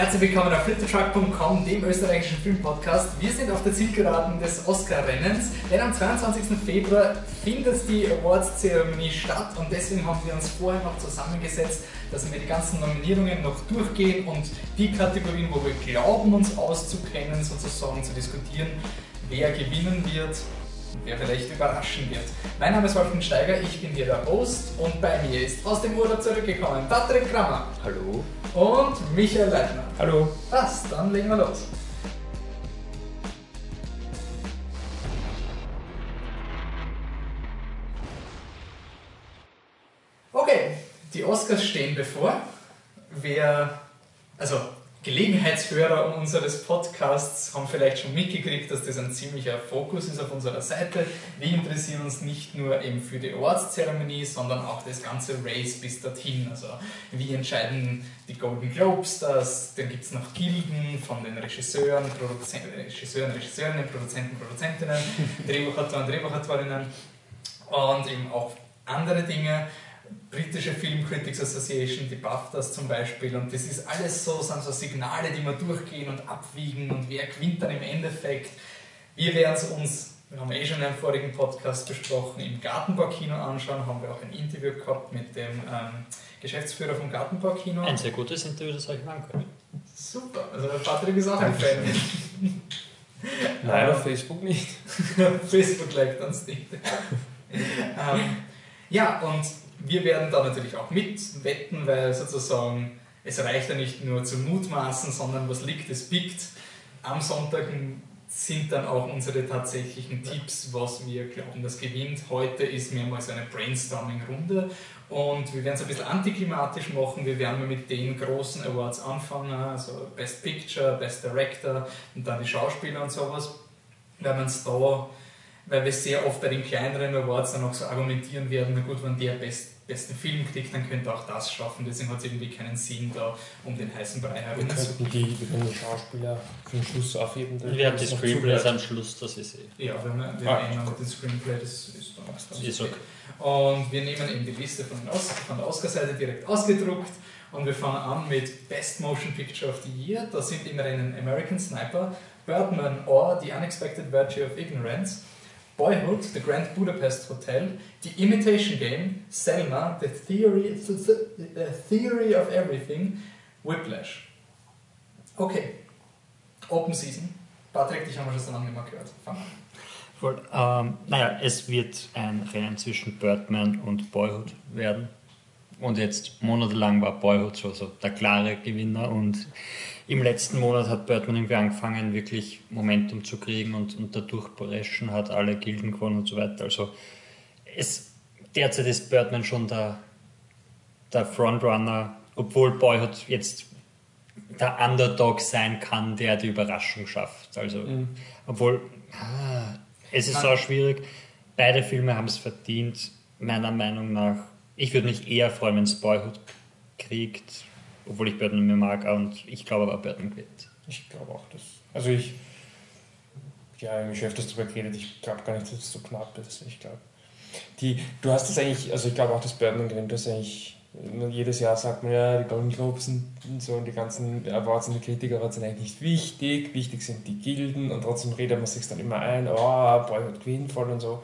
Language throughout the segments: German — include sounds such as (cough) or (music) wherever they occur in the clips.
Herzlich willkommen auf flittertruck.com, dem österreichischen Filmpodcast. Wir sind auf der Zielgeraden des Oscar-Rennens, denn am 22. Februar findet die Awards-Zeremonie statt und deswegen haben wir uns vorher noch zusammengesetzt, dass wir die ganzen Nominierungen noch durchgehen und die Kategorien, wo wir glauben, uns auszukennen, sozusagen zu diskutieren, wer gewinnen wird wer vielleicht überraschen wird. Mein Name ist Wolfgang Steiger, ich bin hier der Host und bei mir ist aus dem Urlaub zurückgekommen Patrick Krammer. Hallo. Und Michael Leitner. Hallo. Passt, dann legen wir los. Okay, die Oscars stehen bevor. Wer, also Gelegenheitshörer unseres Podcasts haben vielleicht schon mitgekriegt, dass das ein ziemlicher Fokus ist auf unserer Seite. Wir interessieren uns nicht nur eben für die Awards-Zeremonie, sondern auch das ganze Race bis dorthin. Also wie entscheiden die Golden Globes das? Dann gibt es noch Gilden von den Regisseuren, Produzen Regisseuren, Regisseurinnen, Produzenten, Produzentinnen, (laughs) Drehbuchautoren, Drehbuchautorinnen und eben auch andere Dinge britische Film Critics Association, die BAFTAs zum Beispiel. Und das ist alles so, sind so Signale, die wir durchgehen und abwiegen und wer gewinnt dann im Endeffekt. Wir werden es uns, wir haben eh schon in einem vorigen Podcast besprochen, im Gartenbaukino anschauen, haben wir auch ein Interview gehabt mit dem ähm, Geschäftsführer vom Gartenbaukino. Ein sehr gutes Interview, das habe ich mir angehört. Super, also Patrick ist auch ein Fan. Nein, auf Facebook nicht. (laughs) Facebook liked uns nicht. (laughs) ähm, ja, und wir werden da natürlich auch mitwetten, weil sozusagen es reicht ja nicht nur zu mutmaßen, sondern was liegt, es biegt. Am Sonntag sind dann auch unsere tatsächlichen Tipps, was wir glauben, das gewinnt. Heute ist mehrmals eine Brainstorming-Runde und wir werden es ein bisschen antiklimatisch machen. Wir werden mit den großen Awards anfangen, also Best Picture, Best Director und dann die Schauspieler und sowas, weil man es da weil wir sehr oft bei den kleineren Awards dann auch so argumentieren werden, na gut, wenn der best, besten Film kriegt, dann könnte auch das schaffen. Deswegen hat es irgendwie keinen Sinn, da um den heißen Brei herum wir könnten die, wir können die Schauspieler für den Schluss aufheben. Wir haben die Screenplays am Schluss, das ist eh. Ja, wir haben, wir Ah, haben eh noch den Screenplay, das ist dann das Ist okay. Und wir nehmen eben die Liste von, Os von der Oscar-Seite direkt ausgedruckt und wir fangen an mit Best Motion Picture of the Year. Da sind im Rennen American Sniper, Birdman or The Unexpected Virtue of Ignorance, Boyhood, The Grand Budapest Hotel, The Imitation Game, Selma, The Theory, the Theory of Everything, Whiplash. Okay, Open Season. Patrick, dich haben wir schon so lange mehr gehört. Fang an. Voll. Ähm, naja, es wird ein Rennen zwischen Birdman und Boyhood werden. Und jetzt monatelang war Boyhood so, so der klare Gewinner und im letzten Monat hat Birdman irgendwie angefangen, wirklich Momentum zu kriegen und, und dadurch Breschen hat alle Gilden gewonnen und so weiter. Also es, derzeit ist Birdman schon der, der Frontrunner, obwohl Boyhood jetzt der Underdog sein kann, der die Überraschung schafft. Also, Mhm. obwohl ah, es ist so schwierig. Beide Filme haben es verdient, meiner Meinung nach. Ich würde mich eher freuen, wenn es Boyhood kriegt, obwohl ich Birdman mehr mag und ich glaube aber Birdman gewinnt. Ich glaube auch, dass. Also ich. Ja, mich öfters darüber geredet, ich glaube gar nicht, dass es so knapp ist. Ich glaube. Die, du hast das eigentlich, also ich glaube auch, dass Birdman gewinnt, das eigentlich. Jedes Jahr sagt man ja, die Golden Globes und so und die ganzen Awards und die Kritiker sind eigentlich nicht wichtig. Wichtig sind die Gilden und trotzdem redet man sich dann immer ein, oh, Boyhood gewinnt voll und so.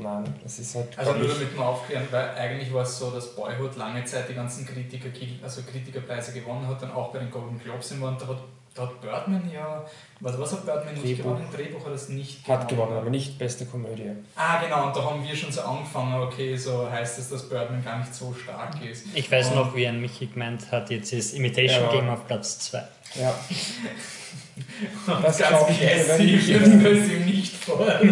Nein, das ist halt. Also nur ich- damit wir aufklären, weil eigentlich war es so, dass Boyhood lange Zeit die ganzen Kritiker, also Kritikerpreise gewonnen hat, dann auch bei den Golden Globes im Moment. Da hat, da hat Birdman ja, was, was hat Birdman nicht Drehbuch. gewonnen? Drehbuch hat es nicht Hat gewonnen, aber nicht beste Komödie. Ah, genau, und da haben wir schon so angefangen, okay, so heißt es, dass Birdman gar nicht so stark ist. Ich weiß Und- noch, wie ein Michi gemeint hat, jetzt ist Imitation Ja. Game auf Platz 2. Ja. Und Das ganz glaub ich, ich- können sie ihm nicht vor. (laughs)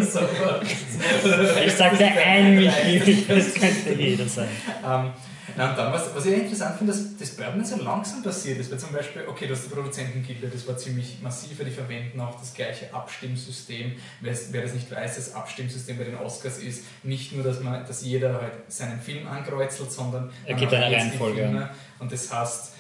Ich sagte ein Michi, das könnte jeder sein. Ähm, na und dann, was, was ich interessant finde, dass das Birdman so langsam passiert ist, weil zum Beispiel, okay, das ist die Produzentengilde, das war ziemlich massiv, die verwenden auch das gleiche Abstimmsystem. Wer, es- wer das nicht weiß, das Abstimmsystem bei den Oscars ist nicht nur, dass, man, dass jeder halt seinen Film ankreuzelt, sondern Er gibt eine Reihenfolge, Und das heißt,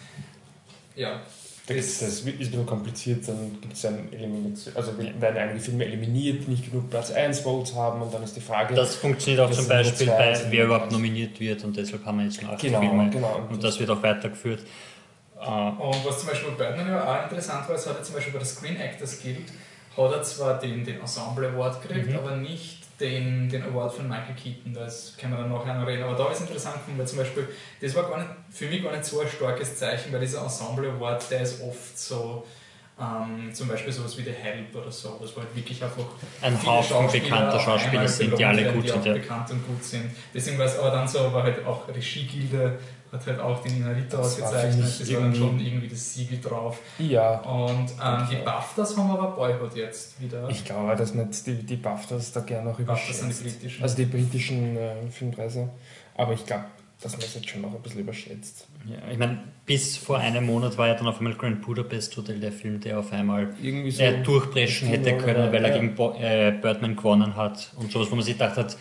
ja, Das, das, das ist ein bisschen kompliziert, dann gibt es ein Elimination, also werden einige Filme eliminiert, nicht genug Platz 1 Votes haben und dann ist die Frage. Das funktioniert auch zum Beispiel bei wer überhaupt nominiert wird und deshalb haben wir jetzt nur acht genau, Filme. genau. Und das wird auch weitergeführt. Äh, Und was zum Beispiel bei ja auch interessant war, es hat er zum Beispiel bei der Screen Actors Guild hat er zwar den, den Ensemble Award gekriegt, Mhm. aber nicht den, den Award von Michael Keaton, das können wir dann nachher noch reden. Aber da ist interessant gefunden, weil zum Beispiel, das war gar nicht, für mich gar nicht so ein starkes Zeichen, weil dieser Ensemble Award, der ist oft so, ähm, zum Beispiel sowas wie The Help oder so, was halt wirklich einfach Ein Haufen Schauspieler bekannter Schauspieler sind, die alle gut die sind, auch ja. bekannt und gut sind. Deswegen war es aber dann so, war halt auch Regiegilde, hat halt auch den Inarito Das ausgezeichnet, das war dann schon irgendwie das Siegel drauf. Ja, Und ähm, die. BAFTAs haben aber Boyhood jetzt wieder. ich glaube, dass nicht die, die BAFTAs da gerne noch BAFTAs sind die überschätzt. britischen. Also die britischen äh, Filmpreise. Aber ich glaube, dass man es jetzt schon noch ein bisschen überschätzt. ja, ich meine, bis vor einem Monat war ja dann auf einmal Grand Budapest Hotel der Film, der auf einmal Irgendwie so. äh, durchbrechen hätte können, weil er ja. gegen Bo äh, Birdman gewonnen hat und sowas, wo man sich gedacht hat,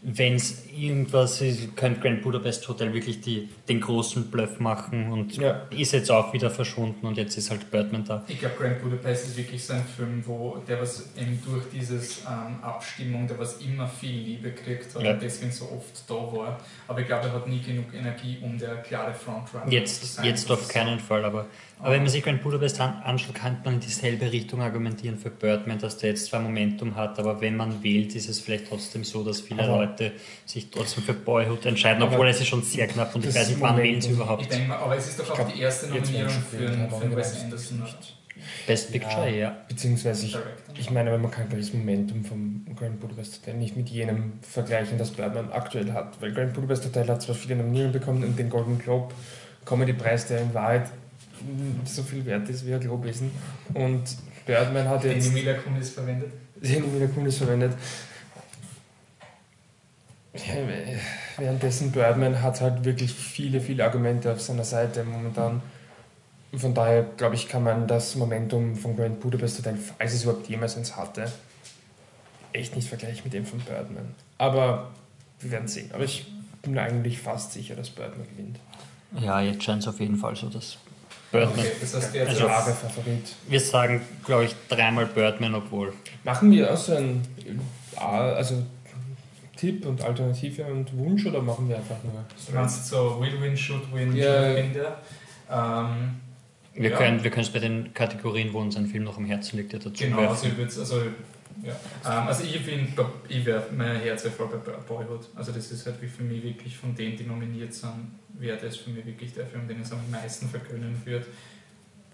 wenn es irgendwas ist, könnte Grand Budapest Hotel wirklich die, den großen Bluff machen und Ja. ist jetzt auch wieder verschwunden und jetzt ist halt Birdman da. Ich glaube, Grand Budapest ist wirklich so ein Film, wo der was eben durch dieses ähm, Abstimmung, der was immer viel Liebe kriegt hat Ja. und deswegen so oft da war. Aber ich glaube, er hat nie genug Energie, um der klare Frontrunner zu Jetzt, sein. jetzt auf keinen Fall, aber, aber wenn man sich Grand Budapest an, anschaut, kann man in dieselbe Richtung argumentieren für Birdman, dass der jetzt zwar Momentum hat, aber wenn man wählt, ist es vielleicht trotzdem so, dass viele Aber- Leute sich trotzdem für Boyhood entscheiden, obwohl es ist schon sehr knapp und ich weiß nicht, wann wählen sie Ich überhaupt. denke mal, aber es ist doch auch glaub, die erste Nominierung für, viele, für Wes genau, Anderson. nicht. Best Picture, ja. Beziehungsweise ich, ich meine, aber man kann das Momentum vom Grand Budapest Hotel nicht mit jenem vergleichen, das Birdman aktuell hat. Weil Grand Budapest Hotel hat zwar viele Nominierungen bekommen und den Golden Globe Comedy Preis, der in Wahrheit so viel wert ist wie ein Globesen. Und Birdman hat Den jetzt Emilia Kunis verwendet. den wieder Kunis verwendet. Währenddessen Birdman hat halt wirklich viele, viele Argumente auf seiner Seite momentan. Von daher, glaube ich, kann man das Momentum von Grand Budapest Hotel, falls es überhaupt jemals eins hatte, echt nicht vergleichen mit dem von Birdman. Aber wir werden sehen. Aber ich bin mir eigentlich fast sicher, dass Birdman gewinnt. Ja, jetzt scheint es auf jeden Fall so, dass Birdman. Okay, das heißt, der Also- klare Favorit. Wir sagen, glaube ich, dreimal Birdman, obwohl. Machen wir auch so ein äh, also Tipp und Alternative und Wunsch oder machen wir einfach nur? So Will Win, Should Win, Ja. Should Win der. Ähm, Wir Ja. können wir können es bei den Kategorien, wo uns ein Film noch am Herzen liegt, ja dazu genau, werfen. also ich würde also, ja. ähm, also ich finde, ich wäre mein Herz voll bei Boyhood. Also das ist halt wie für mich wirklich von denen, die nominiert sind, wäre das für mich wirklich der Film, den es am meisten vergönnen wird.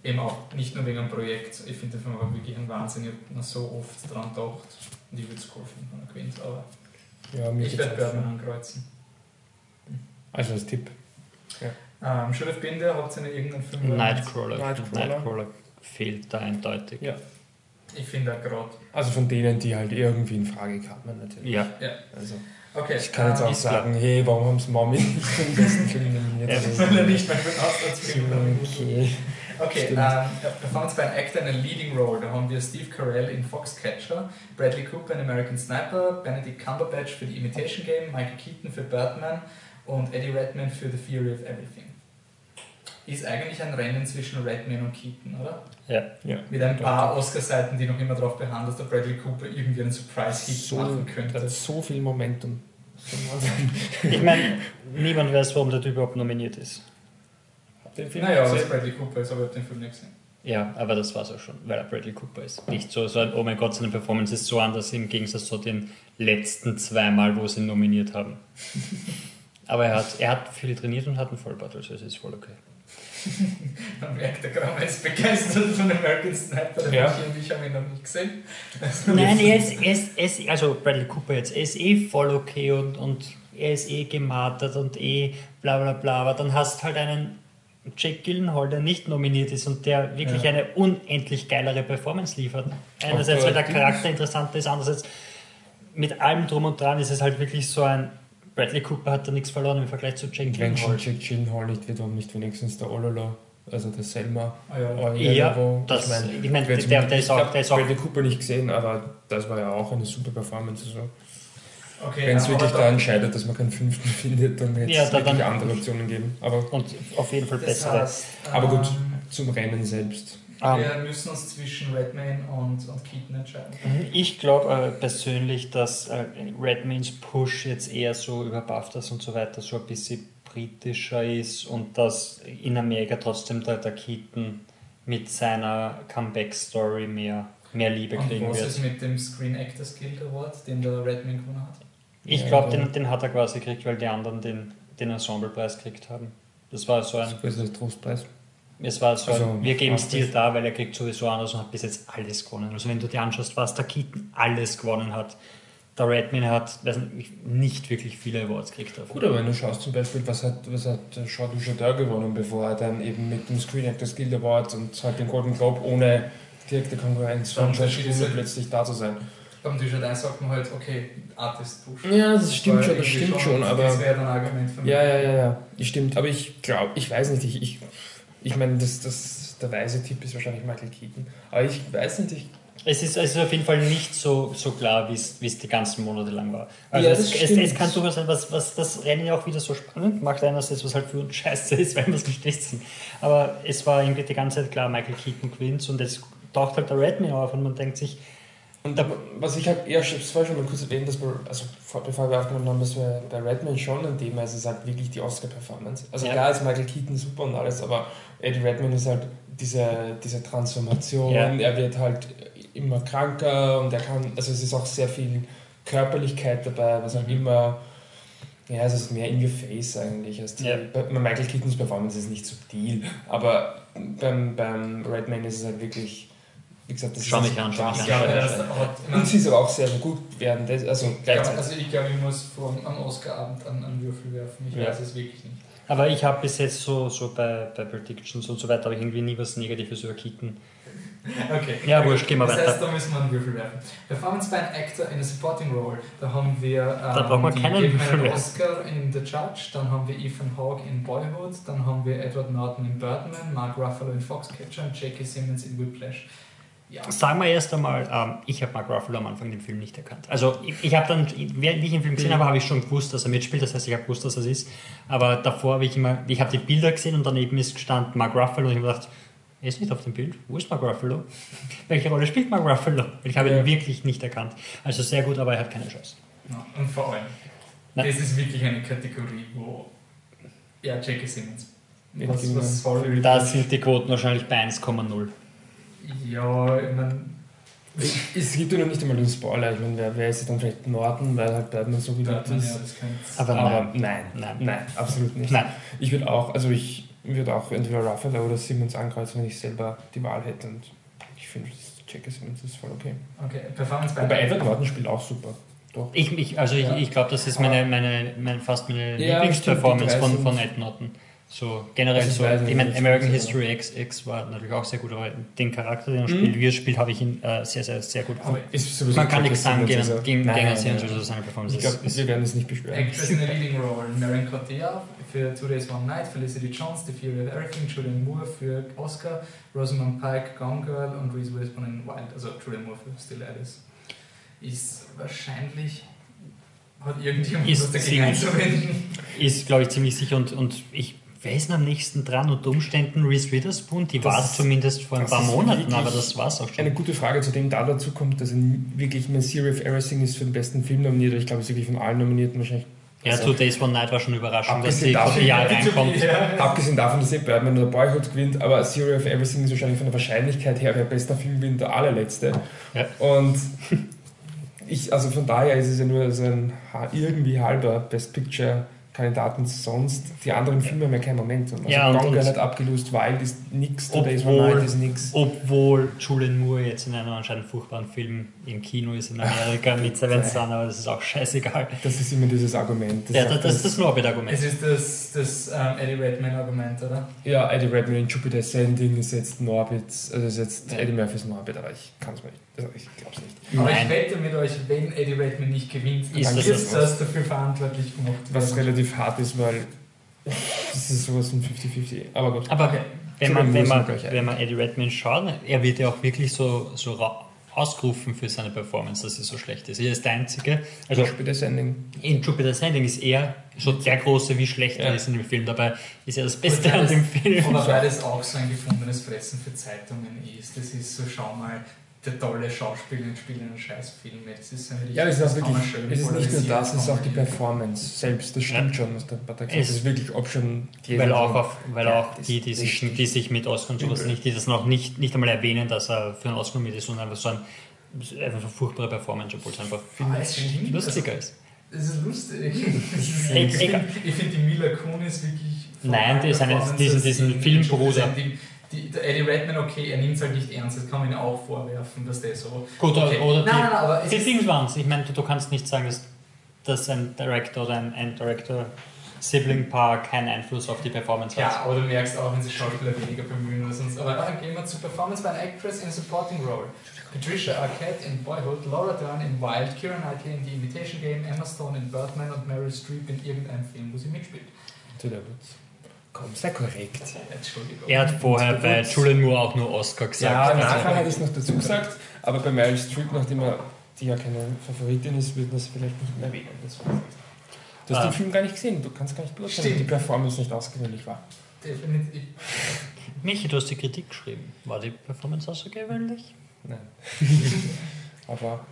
Eben auch nicht nur wegen dem Projekt, ich finde den Film auch wirklich ein Wahnsinn, ich habe so oft dran gedacht und ich würde es cool finden, wenn er gewinnt, aber Ja, ich werde. Birdman ankreuzen. Also als Tipp. Ähm, Should Have Been There, habt ihr noch irgendeinen Film? Nightcrawler. Nightcrawler. Nightcrawler fehlt da eindeutig. Ja. Ich finde auch gerade. Also von denen, die halt irgendwie in Frage kamen natürlich. Ja, Also Okay, ich kann jetzt ähm, auch sagen, hey, warum haben sie Mami nicht für den besten Film nominiert? Ja, Weil er nicht mehr für den Auslandsfilm okay. Okay, ähm, Stimmt. da fangen wir bei einem Actor in einer Leading Role. Da haben wir Steve Carell in Foxcatcher, Bradley Cooper in American Sniper, Benedict Cumberbatch für The Imitation Game, Michael Keaton für Birdman und Eddie Redmayne für The Theory of Everything. Ist eigentlich ein Rennen zwischen Redmayne und Keaton, oder? ja. Ja. Mit ein paar Oscar-Seiten, die noch immer darauf behandeln, dass der Bradley Cooper irgendwie einen Surprise-Hit So, machen könnte. hat so viel Momentum. (laughs) Ich meine, niemand weiß, warum der Typ überhaupt nominiert ist. Den Film Naja, gesehen? Bradley Cooper ist, aber ich habe den Film nicht gesehen. Ja, aber das war's auch schon, weil er Bradley Cooper ist. Nicht so, so ein, oh mein Gott, seine Performance ist so anders im Gegensatz zu den letzten zweimal, wo sie ihn nominiert haben. (laughs) aber er hat, er hat viel trainiert und hat einen Vollbart, also es ist voll okay. (laughs) Man merkt, der Kramer ist begeistert von American Sniper. Der Ja. Und ich haben ihn noch nicht gesehen. Nein, er ist, er ist, er ist, also Bradley Cooper jetzt, er ist eh voll okay und, und er ist eh gemartert und eh bla bla bla, aber dann hast halt einen Jake Gyllenhaal, der nicht nominiert ist und der wirklich Ja. eine unendlich geilere Performance liefert. Einerseits, weil der Charakter interessanter ist, andererseits mit allem drum und dran ist es halt wirklich so ein Bradley Cooper hat da nichts verloren im Vergleich zu Jake Gyllenhaal. Jack Gyllenhaal nicht wird, warum nicht wenigstens der Ololo, also der Selma. Ah ja. Ololo, Ja, wo- das, mein, ich meine, wer der, zum- der, ist ich auch, hab der ist auch Bradley Cooper nicht gesehen, aber das war ja auch eine super Performance. Also, Okay, Wenn es wirklich aber daran scheitert, dass man keinen fünften (laughs) findet, dann hätte Ja, es da- wirklich dann- andere Optionen geben. Aber und auf jeden Fall bessere. heißt, Aber gut. ähm, zum Rennen selbst. Ähm, Wir müssen uns zwischen Redmayne und, und Keaton entscheiden. Ich glaube äh, persönlich, dass äh, Redmaynes Push jetzt eher so über BAFTAs und so weiter so ein bisschen britischer ist und dass in Amerika trotzdem der, der Keaton mit seiner Comeback-Story mehr, mehr Liebe Und kriegen was wird. ist mit dem Screen Actors Guild Award, den der Redmayne gewonnen hat? Ich Ja, glaube, den, den hat er quasi gekriegt, weil die anderen den, den Ensemblepreis gekriegt haben. Das war so ein, Das ist der Trostpreis. Es war so Also, wir geben es dir da, weil er kriegt sowieso anders und hat bis jetzt alles gewonnen. Also wenn du dir anschaust, was der Keaton alles gewonnen hat, der Redman hat weiß nicht, nicht wirklich viele Awards gekriegt dafür. Gut, aber wenn du schaust zum Beispiel, was hat, was hat Jean Dujardin gewonnen, bevor er dann eben mit dem Screen Actors Guild Award und halt den Golden Globe ohne direkte Konkurrenz von halt- plötzlich da zu sein. Beim Dujardin sagt man halt, okay, Artist Push. Ja, das stimmt schon, das stimmt schon, aber... Das wäre dann ein Argument für mich. Ja, ja, ja, ja, das stimmt. Aber ich glaube, ich weiß nicht, ich, ich, ich meine, das, das, der weise Tipp ist wahrscheinlich Michael Keaton. Aber ich weiß nicht, ich, Es ist, es ist auf jeden Fall nicht so, so klar, wie es es die ganzen Monate lang war. Also Ja, es, das es, es kann durchaus sein, was, was das Rennen ja auch wieder so spannend macht, einerseits, was halt für uns scheiße ist, weil wir es nicht wissen. Aber es war irgendwie die ganze Zeit klar, Michael Keaton gewinnt und jetzt taucht halt der Redman auf und man denkt sich, Und da, was ich halt ich hab's vorher schon mal kurz erwähnt, dass wir, also vor, bevor wir aufgenommen haben, dass wir bei Redman schon ein Thema ist, ist halt wirklich die Oscar-Performance. Also Ja. klar ist Michael Keaton super und alles, aber Eddie Redman ist halt diese, diese Transformation, Ja. er wird halt immer kranker und er kann, also es ist auch sehr viel Körperlichkeit dabei, was halt Mhm. immer, ja, es ist mehr in your face eigentlich. Als die, Ja. bei, Michael Keatons Performance ist es nicht subtil, aber beim, beim Redman ist es halt wirklich, wie gesagt, das Schau ist mich an, schau mich Ich an. Ja, ist- und sie soll auch sehr gut werden, das, also ja, gleichzeitig. also ich glaube, ich muss vor, am Oscarabend an, an Würfel werfen. Ich Ja. weiß es wirklich nicht. Aber ich habe bis jetzt so, so bei, bei Predictions und so weiter, habe ich irgendwie nie was Negatives über Keaton. (laughs) Okay. Ja, wurscht, gehen wir das weiter. heißt, da müssen wir einen Würfel werfen. Performance by an Actor in a Supporting Role. Da haben wir ähm, Da braucht man die keinen Würfel. Oscar in The Judge, dann haben wir Ethan Hawke in Boyhood, dann haben wir Edward Norton in Birdman, Mark Ruffalo in Foxcatcher und J.K. Simmons in Whiplash. Ja. Sagen wir erst einmal, ähm, ich habe Mark Ruffalo am Anfang den Film nicht erkannt. Also ich, ich habe dann, wie ich den Film gesehen habe, habe ich schon gewusst, dass er mitspielt. Das heißt, ich habe gewusst, dass er es ist. Aber davor habe ich immer, ich habe die Bilder gesehen und daneben ist gestanden Mark Ruffalo und ich habe gedacht, er ist nicht auf dem Bild. Wo ist Mark Ruffalo? (laughs) Welche Rolle spielt Mark Ruffalo? Ich habe Ja. ihn wirklich nicht erkannt. Also sehr gut, aber er hat keine Chance. Ja, Und vor allem, Nein. das ist wirklich eine Kategorie, wo. Ja, J.K. Simmons. Was, was soll. Da sind die Quoten wahrscheinlich bei 1,0. Ja, ich meine. Es gibt ja noch nicht einmal den Spoiler, ich meine, wer, wer ist dann vielleicht Norton, weil halt Batman so beliebt Birdman, ja, ist. das. Aber Aber nein. nein, Nein. nein, absolut nicht. Nein. Ich würde auch, also ich würde auch entweder Ruffalo oder Simmons ankreuzen, wenn ich selber die Wahl hätte und ich finde, J.K. Simmons ist voll okay. Okay, Performance Aber an Edward Norton spielt auch super. Doch. Ich, ich, also Ja. ich, ich glaube, das ist meine, meine, meine, fast meine Ja, Lieblingsperformance von, von Ed Norton. So generell Also ich so, weiß ich nicht, meine, American ist- History X, X war natürlich auch sehr gut, aber den Charakter, den er Mhm. spielt, wie er spielt, habe ich ihn äh, sehr, sehr, sehr gut gefunden. Man kann nichts sagen gegen, also- gegen, Nein, gegen nein, also seine Performance Ich glaube, wir werden es nicht beschweren. Actress in a Leading Role, Marion Cotillard für Two Days One Night, Felicity Jones, The Fury of Everything, Julian Moore für Oscar, Rosamund Pike, Gone Girl und Reese Witherspoon in Wild, also Julian Moore für Still Alice. Ist wahrscheinlich, hat irgendjemand Ist was dagegen einzuwenden? ist glaube ich, ziemlich sicher und, und ich wer ist denn am nächsten dran? Unter Umständen Reese Witherspoon, die war zumindest vor ein paar Monaten, aber das war es auch Eine schon. gute Frage, zu dem da dazu kommt, dass wirklich eine Theory of Everything ist für den besten Film nominiert. Ich glaube, es ist wirklich von allen Nominierten wahrscheinlich. Ja, Also, Two Days One Night war schon überraschend, dass die davon- Cotillard reinkommt. (laughs) Ja. Abgesehen davon, dass eh Birdman oder Boyhood gewinnt, aber Theory of Everything ist wahrscheinlich von der Wahrscheinlichkeit her, wer bester Film gewinnt, der allerletzte. Ja. Und ich, also von daher ist es ja nur so ein irgendwie halber Best Picture Kandidaten sonst. Die anderen Filme haben ja keinen Momentum. Also Ja, Gone Girl hat abgelöst, Wild ist nix, Two Days One Obwohl- Night ist nix. Obwohl Julian Moore jetzt in einem anscheinend furchtbaren Film im Kino ist in Amerika (laughs) mit Seven Sun, aber das ist auch scheißegal. Das ist immer dieses Argument. Ja, sagt das, das ist das Norbert-Argument. Es ist das, das ähm, Eddie Redmayne-Argument, oder? Ja, Eddie Redmayne in Jupiter Ascending ist jetzt Norbit, also ist jetzt Ja. Eddie Murphys Norbit, aber ich kann es mir nicht, also ich glaube es nicht. Aber Nein. ich wette mit euch, wenn Eddie Redmayne nicht gewinnt, Ist dann das wird das das dafür verantwortlich gemacht Was relativ hart ist, weil das ist sowas von 50-50. Aber gut. Aber Okay. wenn man, wenn, man, ist wenn man Eddie Redmayne schaut, er wird ja auch wirklich so, so ausgerufen für seine Performance, dass sie so schlecht ist. Er ist der Einzige. Also Jupiter's Ending. in Jupiter's Ending ist er so der Große, wie schlecht er Ja. ist in dem Film. Dabei ist er das Beste an dem Film. Aber weil das auch so ein gefundenes Fressen für Zeitungen ist. Das ist so, schau mal, der tolle Schauspieler spielt einen Scheißfilm. Das ist ein Ja, es ist, auch wirklich, schön es ist nicht nur das, es ist auch die Performance selbst. Das stimmt schon, was der Patrick sagt. Es- Das ist wirklich, ob schon die Weil auch, auf, weil Ja, auch die, die sich, die sich mit Oscar und sowas nicht, die das noch nicht, nicht einmal erwähnen, dass er für einen Oscar nominiert ist, sondern einfach so ein einfach so eine furchtbare Performance, obwohl es einfach Ah, es stimmt. lustiger ist. Das ist lustig. (laughs) Ich finde find die Mila Kunis wirklich. Nein, die ist eine- diesen- diesen Filmbruder. Die, der Eddie Redman, okay, er nimmt es halt nicht ernst, das kann man ihm auch vorwerfen, dass der so. Gut, okay. oder die, nein, nein, nein, aber die ist, Dings waren es. Ich meine, du, du kannst nicht sagen, dass, dass ein Director oder ein, ein Director-Sibling-Paar keinen Einfluss auf die Performance Ja, hat. aber du merkst auch, wenn sich Schauspieler weniger bemühen oder sonst. Aber dann gehen wir zur Performance by an Actress in a Supporting Role. Patricia Arquette in Boyhood, Laura Dern in Wild, Keira Knightley in The Imitation Game, Emma Stone in Birdman und Meryl Streep in irgendeinem Film, wo sie mitspielt. Zu der Witz. Komm, sei korrekt. Entschuldigung. Er hat vorher bei Julian Moore auch nur Oscar gesagt. Ja, Also- nachher hat es noch dazu gesagt, aber bei Meryl Streep, nachdem er die ja keine Favoritin ist, wird das vielleicht nicht mehr erwähnen. Das. Du hast Ah. den Film gar nicht gesehen, du kannst gar nicht beurteilen, ob Stimmt. die Performance nicht ausgewöhnlich war. Definitiv. Michi, du hast die Kritik geschrieben. War die Performance außergewöhnlich? Nein. (laughs) aber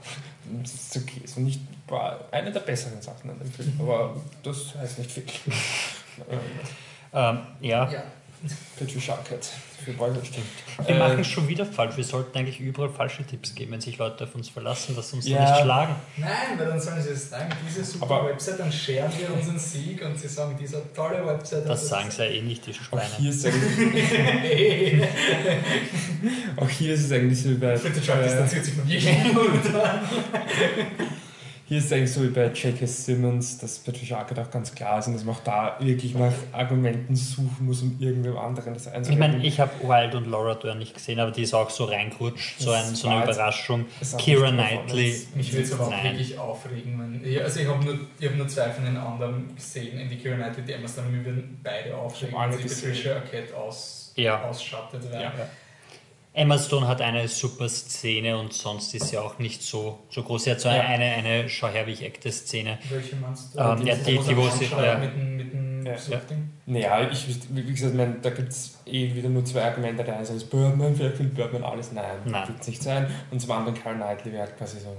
es ist okay. So nicht, war eine der besseren Sachen an dem Film, aber das heißt nicht viel. (laughs) Ähm, ja, Ja. Patricia Arquette für Boyhood stimmt. wir Äh, machen es schon wieder falsch. Wir sollten eigentlich überall falsche Tipps geben, wenn sich Leute auf uns verlassen, dass sie uns Ja. nicht schlagen. Nein, weil dann sollen sie es sagen, diese super Aber- Website, dann scheren wir unseren Sieg und sie sagen, dieser tolle Website. Das sagen sie ja eh nicht, die Auch Schweine. hier, ist eigentlich, (laughs) Hey, auch hier ist es eigentlich so wie bei. bitte schau, äh, distanziert sich von jedem. Hier ist es eigentlich so wie bei J.K. Simmons, dass Patricia Arquette auch ganz klar ist und dass man auch da wirklich nach Argumenten suchen muss, um irgendwem anderen das Ich einzugeben. meine, ich habe Wild und Laura Dern nicht gesehen, aber die ist auch so reingerutscht, so, ein, so eine Überraschung. Kira Knightley. Mich würde es aber auch Nein. wirklich aufregen. Wenn, ja, also ich habe nur, ich hab nur zwei von den anderen gesehen, in die Kira Knightley, die Emma Stone, mir würden beide aufregen, Ich wenn sie. Patricia Arquette aus, Ja. ausschattet werden. Ja. Emma Stone hat eine super Szene und sonst ist sie auch nicht so, so groß. Sie hat so Ja. eine, eine Schau her, wie ich acte Szene. Welche meinst du? Ähm, ja, die- die, wo sie- ja. Mit dem, mit dem Ja. Suchtding? Naja, ich, wie gesagt, mein, da gibt es eh wieder nur zwei Argumente. Der eine sagt, Birdman, wer will Birdman alles? Nein, Nein. wird es nicht sein. Und zum anderen, Carl Knightley wäre quasi so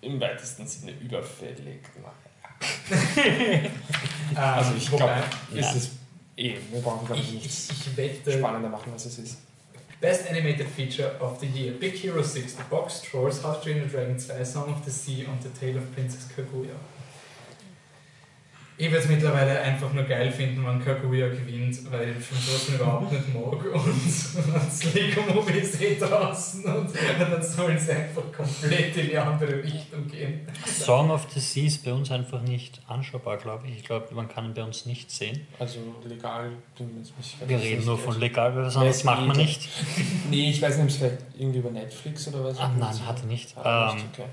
im weitesten Sinne überfällig. (laughs) Also ich glaube, ist es eh, wir brauchen glaube ich ich, nicht ich, ich wette, spannender machen, als es ist. Best Animated Feature of the Year: Big Hero 6, The Box Trolls, Train Your Dragon 2, Song of the Sea und The Tale of Princess Kaguya. Ich würde es mittlerweile einfach nur geil finden, wenn Kaguya gewinnt, weil ich schon sowas überhaupt nicht mag. (laughs) Und das Lego-Movie ist eh draußen und dann sollen sie einfach komplett in die andere Richtung gehen. Song of the Sea ist bei uns einfach nicht anschaubar, glaube ich. Ich glaube, man kann ihn bei uns nicht sehen. Also legal, Wir reden nur von legal, weil was anderes es macht man nicht. (laughs) Nee, ich weiß nicht, ob es vielleicht irgendwie über Netflix oder was. Ah, nein, hat er nicht. Ah, Ähm, nicht, okay.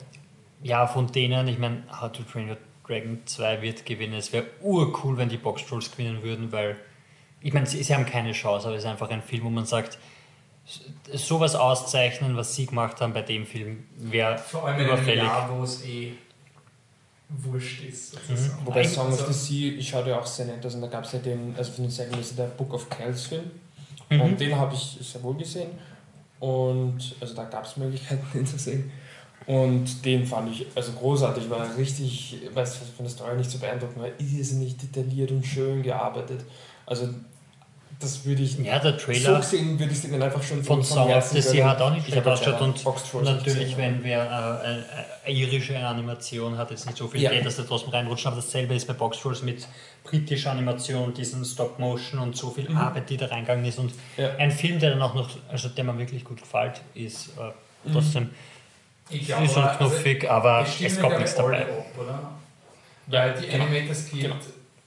Ja, von denen, ich meine, How to Train Your Dragon 2 wird gewinnen. Es wäre urcool, wenn die Box Trolls gewinnen würden, weil, ich meine, sie, sie haben keine Chance, aber es ist einfach ein Film, wo man sagt, sowas auszeichnen, was sie gemacht haben bei dem Film, wäre Vor allem in einem überfällig. Jahr, wo es eh wurscht ist. sozusagen. Wobei Nein, Song of also- the Sea, ich schaue ja auch sehr nett aus und da gab es ja den, also von den selben ist ja der Book of Kells Film Mhm. und den habe ich sehr wohl gesehen und also da gab es Möglichkeiten (laughs) den zu sehen und den fand ich also großartig, war richtig, weiß von der Story nicht so beeindruckend, war irrsinnig detailliert und schön gearbeitet, also das würde ich Ja, der so Trailer gesehen würde ich den einfach schon von Song of Herzen Sea gönnen. hat auch nicht Ich schlecht ja und Box Trolls nicht natürlich, wenn wer äh, eine, eine irische Animation hat, jetzt nicht so viel Ja. Geld, dass da trotzdem reinrutscht, aber dasselbe ist bei Box Trolls mit britischer Animation, diesen Stop-Motion und so viel Mhm. Arbeit, die da reingegangen ist und Ja. ein Film, der dann auch noch, also der mir wirklich gut gefällt, ist äh, trotzdem Ich ist glaube, schon aber- also- knuffig, aber Die es kommt nichts dabei. ab, oder? Weil die genau. Animators Guild Genau.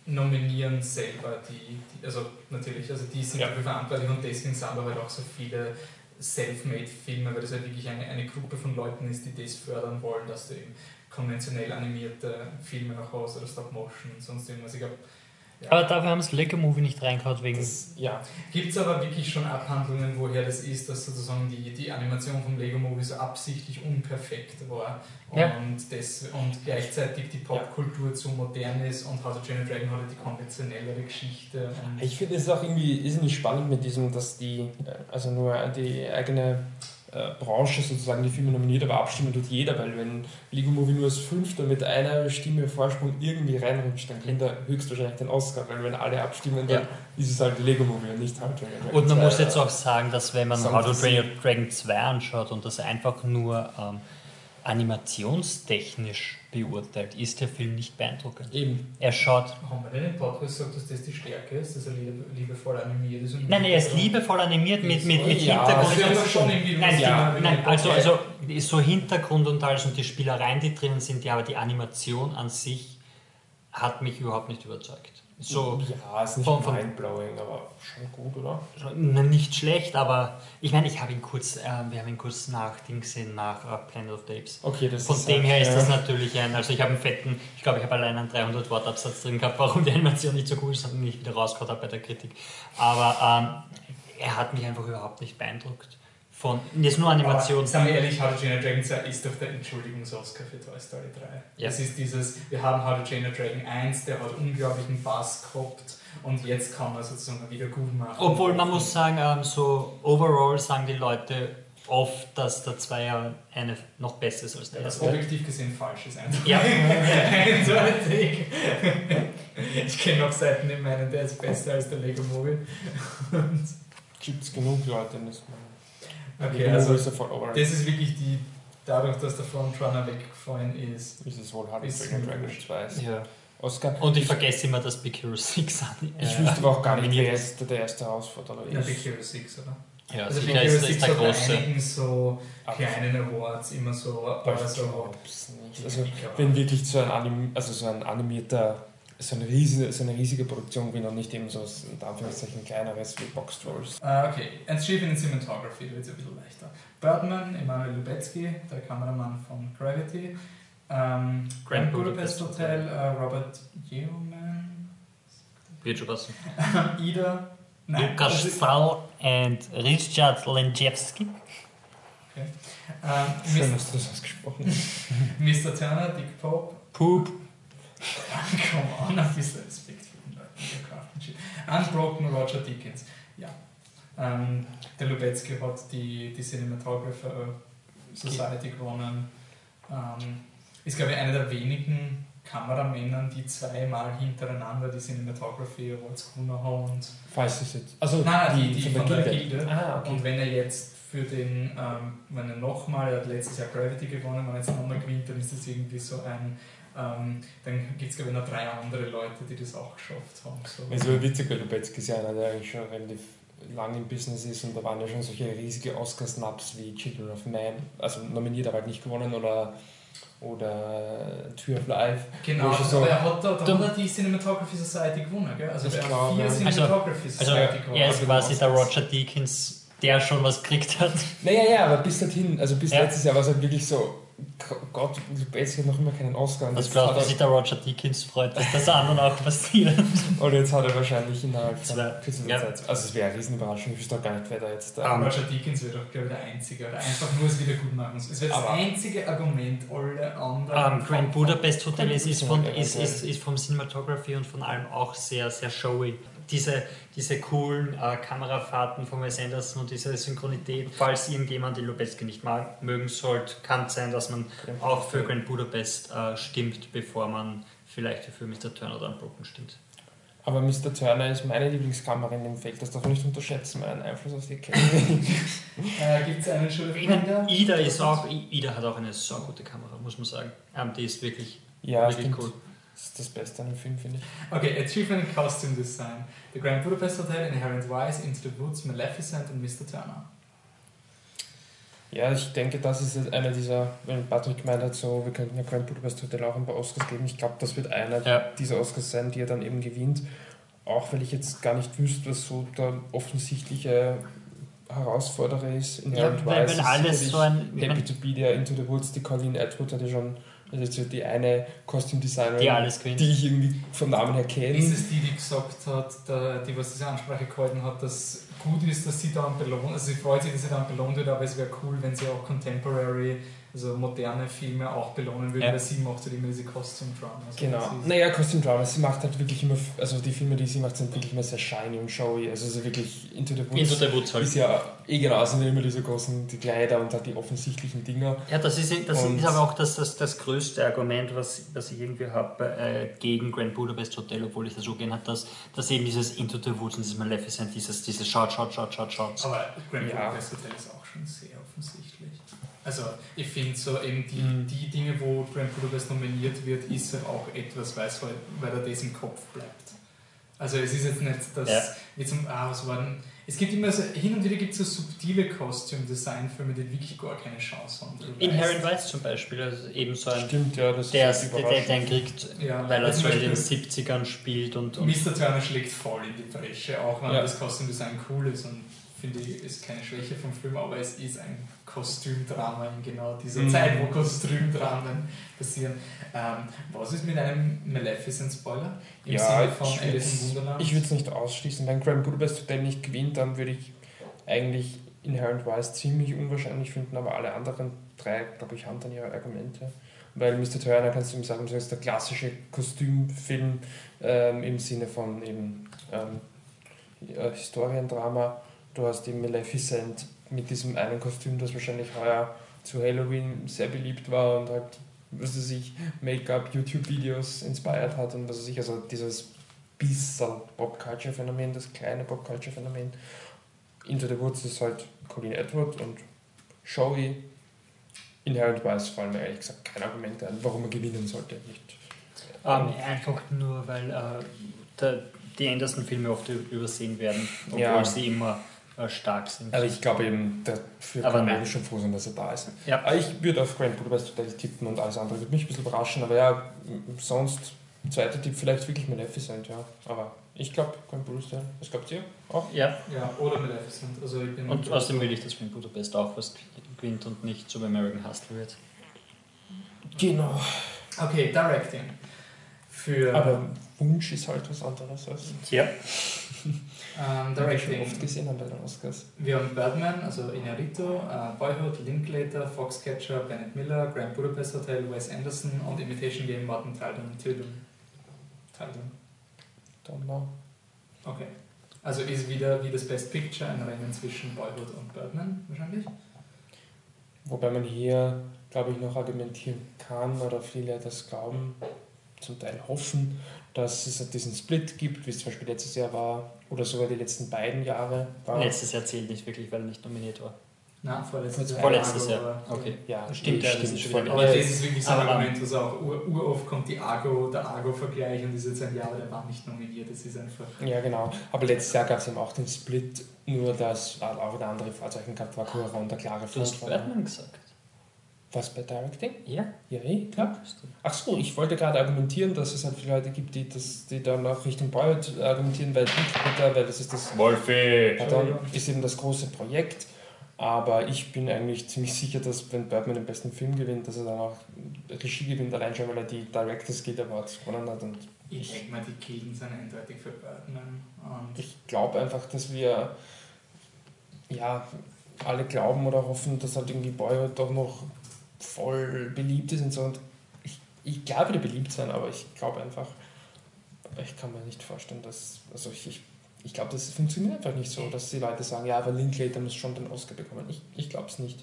nominieren selber die, die, also natürlich, also die sind Ja. dafür verantwortlich und deswegen sind aber halt auch so viele Self-Made-Filme, weil das halt wirklich eine, eine Gruppe von Leuten ist, die das fördern wollen, dass du eben konventionell animierte Filme noch hast oder Stop-Motion und sonst irgendwas. Ich glaube, Aber dafür haben sie Lego Movie nicht reingehauen wegen. Das, ja, Gibt es aber wirklich schon Abhandlungen, woher das ist, dass sozusagen die, die Animation vom Lego Movie so absichtlich unperfekt war und, Ja. das, und gleichzeitig die Popkultur zu modern ist und How to Train a Dragon hat die konventionellere Geschichte. Und ich finde es auch irgendwie ist nicht spannend mit diesem, dass die, äh, also nur die eigene Branche sozusagen die Filme nominiert, aber abstimmen tut jeder, weil wenn Lego Movie nur als Fünfter mit einer Stimme Vorsprung irgendwie reinrutscht, dann gewinnt er höchstwahrscheinlich den Oscar, weil wenn alle abstimmen, dann Ja. ist es halt Lego Movie und nicht halt Dragon Und man Zwei, muss jetzt äh, auch sagen, dass wenn man How to to Train Your Dragon 2 anschaut und das einfach nur ähm, animationstechnisch beurteilt, ist der Film nicht beeindruckend. Eben. Er schaut. haben wir denn im Podcast gesagt, dass das die Stärke ist, dass er liebe, liebevoll animiert ist? Und Nein, er ist liebevoll animiert mit, mit, mit Ja, Also Hintergrund. haben doch schon irgendwie Nein, Ja, nein also, also so Hintergrund und alles und die Spielereien, die drinnen sind, ja, aber die Animation an sich hat mich überhaupt nicht überzeugt. So, Ja, ist nicht Von- von- mindblowing, aber schon gut, oder? nicht schlecht, aber ich meine, ich habe ihn kurz, äh, wir haben ihn kurz nach Ding gesehen, nach äh, Planet of the Apes. Okay, das Von ist dem halt, her ist ja. das natürlich ein, also ich habe einen fetten, ich glaube, ich habe allein einen 300 Wort Absatz drin gehabt, warum die Animation nicht so gut ist, und ich wieder rausgehauen habe bei der Kritik. Aber ähm, er hat mich einfach überhaupt nicht beeindruckt. Von, jetzt nur Animation. Aber, sagen wir ehrlich, How to Train Dragon 2 ist doch der Entschuldigungs-Oscar für Toy Story 3. Ja. Es ist dieses, wir haben How to Train Dragon 1, der hat unglaublichen Bass gehabt und jetzt kann man sozusagen wieder gut machen. Obwohl man muss sagen, ähm, so overall sagen die Leute oft, dass der Zweier eine noch besser ist als der Das erste. objektiv gesehen falsch ist einfach. Ja, (laughs) Eindeutig. Ich kenne noch Seiten, die meinen, der ist besser als der Lego Movie. Gibt es genug Leute, das Okay, also ja das ist wirklich die, dadurch, dass der Frontrunner weggefallen ist. ist es wohl mir Dragon wurscht. 2 ist. ja. Oscar. Und ich vergesse immer, dass Big Hero 6 an. Ich äh, wüsste aber auch gar nicht, wer ist. jetzt der erste Herausforderer Ja, ist. Big Hero 6, oder? Ja, Also Big Hero ist, 6 ist der hat große. einigen so kleinen Awards immer so, aber ich so. Also, Ich wenn wirklich so ein, Anim also so ein animierter, so eine, riesige, so eine riesige Produktion gewinnt und nicht eben so in Anführungszeichen kleineres wie Box Trolls. Äh, okay, Achievement in Cinematography, da wird es ein bisschen leichter. Birdman, Emanuel Lubezki, der Kameramann von Gravity. Ähm, Grand Budapest Hotel, äh, Robert Yeoman. Wird schon passen. (laughs) Ida. Nein, Lukas ist- Stahl und Richard Lenjewski. ähm, Schön, Mr. dass du das ausgesprochen (laughs) hast. Mr. Turner, Dick Pope. Poop. Come on, ein bisschen Respekt für den Leuten, die Craftsmanship. Unbroken Roger Deakins. Ja. Ähm, der Lubetzky hat die, die Cinematographer Society gewonnen. Ähm, ist, glaube ich, einer der wenigen Kameramännern, die zweimal hintereinander die Cinematography Awards gewonnen haben. Und Falls es jetzt. Also, Nein, die, die von der Gilde. Gilde. Ah, okay. Und wenn er jetzt für den, ähm, wenn er nochmal, er hat letztes Jahr Gravity gewonnen, wenn er jetzt nochmal gewinnt, dann ist das irgendwie so ein, ähm, dann gibt es glaube ich noch drei andere Leute, die das auch geschafft haben. So. Es war witzig, weil Lubetzky ist ja einer, der eigentlich schon relativ lang im Business ist und da waren ja schon solche riesige Oscar-Snaps wie Children of Man, also nominiert, aber halt nicht gewonnen oder, oder Tree of Life. genau, ich so- aber er hat da, da hat er die Cinematography Society gewonnen, gell? Also er hat glaube, vier. Cinematography Also Society gewonnen. er ist Also quasi der. Roger Deakins, der schon was gekriegt hat. Naja, ja, aber bis dorthin, also bis Ja. letztes Jahr war es halt wirklich so, Gott, Lubetzky hat noch immer keinen Oscar jetzt, glaubt, er, sich der Roger Deakins freut, dass das anderen auch passiert. (laughs) und jetzt hat er wahrscheinlich innerhalb Das von kürzester ja. Zeit, also es wäre eine Riesenüberraschung, ich wüsste auch gar nicht, wer da jetzt da... Ah, Roger Deakins wird auch, glaube ich, der Einzige, oder einfach nur es wieder gut machen. Es wird das einzige Argument, alle anderen. Ähm, Grand Budapest Hotel ist, ist, von, ist, ist, ist vom Cinematography und von allem auch sehr, sehr showy. Diese, diese coolen äh, Kamerafahrten von Wes Anderson und diese Synchronität, falls irgendjemand die Lubetzky nicht mag, mögen sollte, kann es sein, dass man auch für Grand Budapest äh, stimmt, bevor man vielleicht für Mr. Turner oder Unbroken stimmt. Aber Mr. Turner ist meine Lieblingskamera in dem Feld, das darf man nicht unterschätzen, meinen Einfluss auf die Academy. (laughs) Äh, Gibt es Schulfinger? meine, Ida ist auch, Ida hat auch eine so gute Kamera, muss man sagen. Ähm, die ist wirklich, ja, wirklich stimmt. cool. Das ist das Beste an dem Film, finde ich. Okay, Achievement in Costume Design. The Grand Budapest Hotel, Inherent Wise, Into the Woods, Maleficent und Mr. Turner. Ja, ich denke, das ist jetzt einer dieser, wenn Patrick gemeint hat, so, wir könnten ja Grand Budapest Hotel auch ein paar Oscars geben. Ich glaube, das wird einer Ja. dieser Oscars sein, die er dann eben gewinnt. Auch weil ich jetzt gar nicht wüsste, was so der offensichtliche Herausforderer ist. In Ja, Inherent weil, ist alles so ein. Happy to be there, Into the Woods, die Colleen Atwood hat ja schon Also jetzt so die eine Kostümdesignerin, Die die ich irgendwie vom Namen her kenne. Ist es die, die gesagt hat, die was diese Ansprache gehalten hat, dass gut ist, dass sie dann belohnt, also sie freut sich, dass sie dann belohnt wird, aber es wäre cool, wenn sie auch Contemporary, also moderne Filme auch belohnen würde, Ja. weil sie macht halt immer diese Costume Dramas. Genau. Sie ist- Naja, Costume Drama, sie macht halt wirklich immer, also die Filme, die sie macht, sind wirklich immer sehr shiny und showy. Also so wirklich Into the Woods. Into the Woods halt. ist ja eh genau, sind ja immer diese großen die Kleider und halt die offensichtlichen Dinger. Ja, das ist, das Und- ist aber auch das, das, das größte Argument, was, was ich irgendwie habe äh, gegen Grand Budapest Hotel, obwohl ich das so gern habe, dass, dass eben dieses Into the Woods und dieses Maleficent, dieses, dieses Shot, Shot, Shot, Shot, Shot. Aber Grand Ja. Budapest Hotel ist auch schon sehr offensichtlich. Also ich finde so eben die, Mhm. die Dinge, wo Grand Budapest nominiert wird, ist halt auch etwas, weil, halt, weil er das im Kopf bleibt. Also es ist jetzt nicht das, Ja. wie zum, ah, was war denn, es gibt immer so, hin und wieder gibt es so subtile Costume-Design-Filme, die wirklich gar keine Chance haben. Inherent Vice zum Beispiel, also eben so ein, Stimmt, ja, das der, ist der, der, der kriegt, Ja, weil er so in den Beispiel- 70ern spielt und, und Mr. Turner schlägt voll in die Bresche, auch wenn Ja. das Kostümdesign cool ist und finde ich, ist keine Schwäche vom Film, aber es ist ein Kostümdrama in genau dieser Mhm. Zeit, wo Kostümdramen passieren. Ähm, was ist mit einem Maleficent-Spoiler? Im Ja, Sinne von ich Alice im Wunderland? Ich würde es nicht ausschließen. Wenn Grand Budapest Hotel nicht gewinnt, dann würde ich eigentlich Inherent Vice ziemlich unwahrscheinlich finden, aber alle anderen drei, glaube ich, haben dann ihre Argumente. Weil Mr. Turner, kannst du ihm sagen, das ist der klassische Kostümfilm ähm, im Sinne von eben ähm, ja, Historiendrama. Du hast eben Maleficent mit diesem einen Kostüm, das wahrscheinlich heuer zu Halloween sehr beliebt war und halt, was weiß ich, Make-up, YouTube-Videos inspiriert hat und was weiß ich, also dieses bisschen Pop-Culture-Phänomen, das kleine Pop-Culture-Phänomen. Into the Woods ist halt Colin Edward und Showy. Inherent Vice fallen mir ehrlich gesagt keine Argumente ein, warum er gewinnen sollte. Nicht. ähm, einfach nur, weil äh, der, die Anderson-Filme oft übersehen werden, obwohl Ja. sie immer stark sind. Also ich glaube eben, dafür Aber kann man schon froh sein, dass er da ist. Ja. Aber ich würde auf Grand Budapest Hotel tippen und alles andere würde mich ein bisschen überraschen, aber ja, sonst zweiter Tipp vielleicht wirklich Maleficent, ja. Aber ich glaube Grand Budapest Hotel. Was glaubt ihr? Auch? ja, ja, oder Maleficent. Also ich bin und außerdem will ich, dass Grand Budapest auch was gewinnt und nicht zum American Hustle wird. Genau. Okay, Directing. Für Aber Wunsch ist halt was anderes als Ja. (laughs) ähm, Directing. oft gesehen haben bei den Oscars. Wir haben Birdman, also Inarito, äh, Boyhood, Linklater, Foxcatcher, Bennett Miller, Grand Budapest Hotel, Wes Anderson und Imitation Game, Martin und Tyldon. Tyldon. Donner. Okay. Also ist wieder wie das Best Picture ein Rennen zwischen Boyhood und Birdman wahrscheinlich. Wobei man hier, glaube ich, noch argumentieren kann oder viele das glauben, zum Teil hoffen, dass es diesen Split gibt, wie es zum Beispiel letztes Jahr war oder sogar die letzten beiden Jahre war. Letztes Jahr zählt nicht wirklich, weil er nicht nominiert war. Nein, vorletztes Jahr. Vorletztes Jahr, war- okay. Ja, Stimmt, ja, das ist schon voll. wieder- Aber das ist wirklich so ein Argument, was auch ur, uroft kommt, die Argo, der Argo-Vergleich und ist jetzt ein Jahr, aber der war nicht nominiert. Das ist einfach. Ja, genau. Aber letztes Jahr gab es eben auch den Split, nur dass äh, auch eine andere Fahrzeuge gehabt war, Cura und der klare Du hast. Birdman gesagt. Was bei Directing? Ja, Ja, eh, klar. Ach so, ich wollte gerade argumentieren, dass es halt viele Leute gibt, die, das, die dann auch Richtung Boyd argumentieren, weil Twitter, weil das ist das Wolfi! Pardon, ist eben das große Projekt. Aber ich bin eigentlich ziemlich sicher, dass wenn Birdman den besten Film gewinnt, dass er dann auch Regie gewinnt, allein schon, weil er die Directors Guild Awards gewonnen hat. Und Ich denke mal, die Kilden sind eindeutig für Birdman. Und ich glaube einfach, dass wir ja alle glauben oder hoffen, dass halt irgendwie Boyhood doch noch voll beliebt ist und so. Und ich, ich glaube, er beliebt sein, aber ich glaube einfach, ich kann mir nicht vorstellen, dass, also ich, ich, ich glaube, das funktioniert einfach nicht so, dass die Leute sagen, ja, aber Linklater muss schon den Oscar bekommen. Ich, ich glaube es nicht.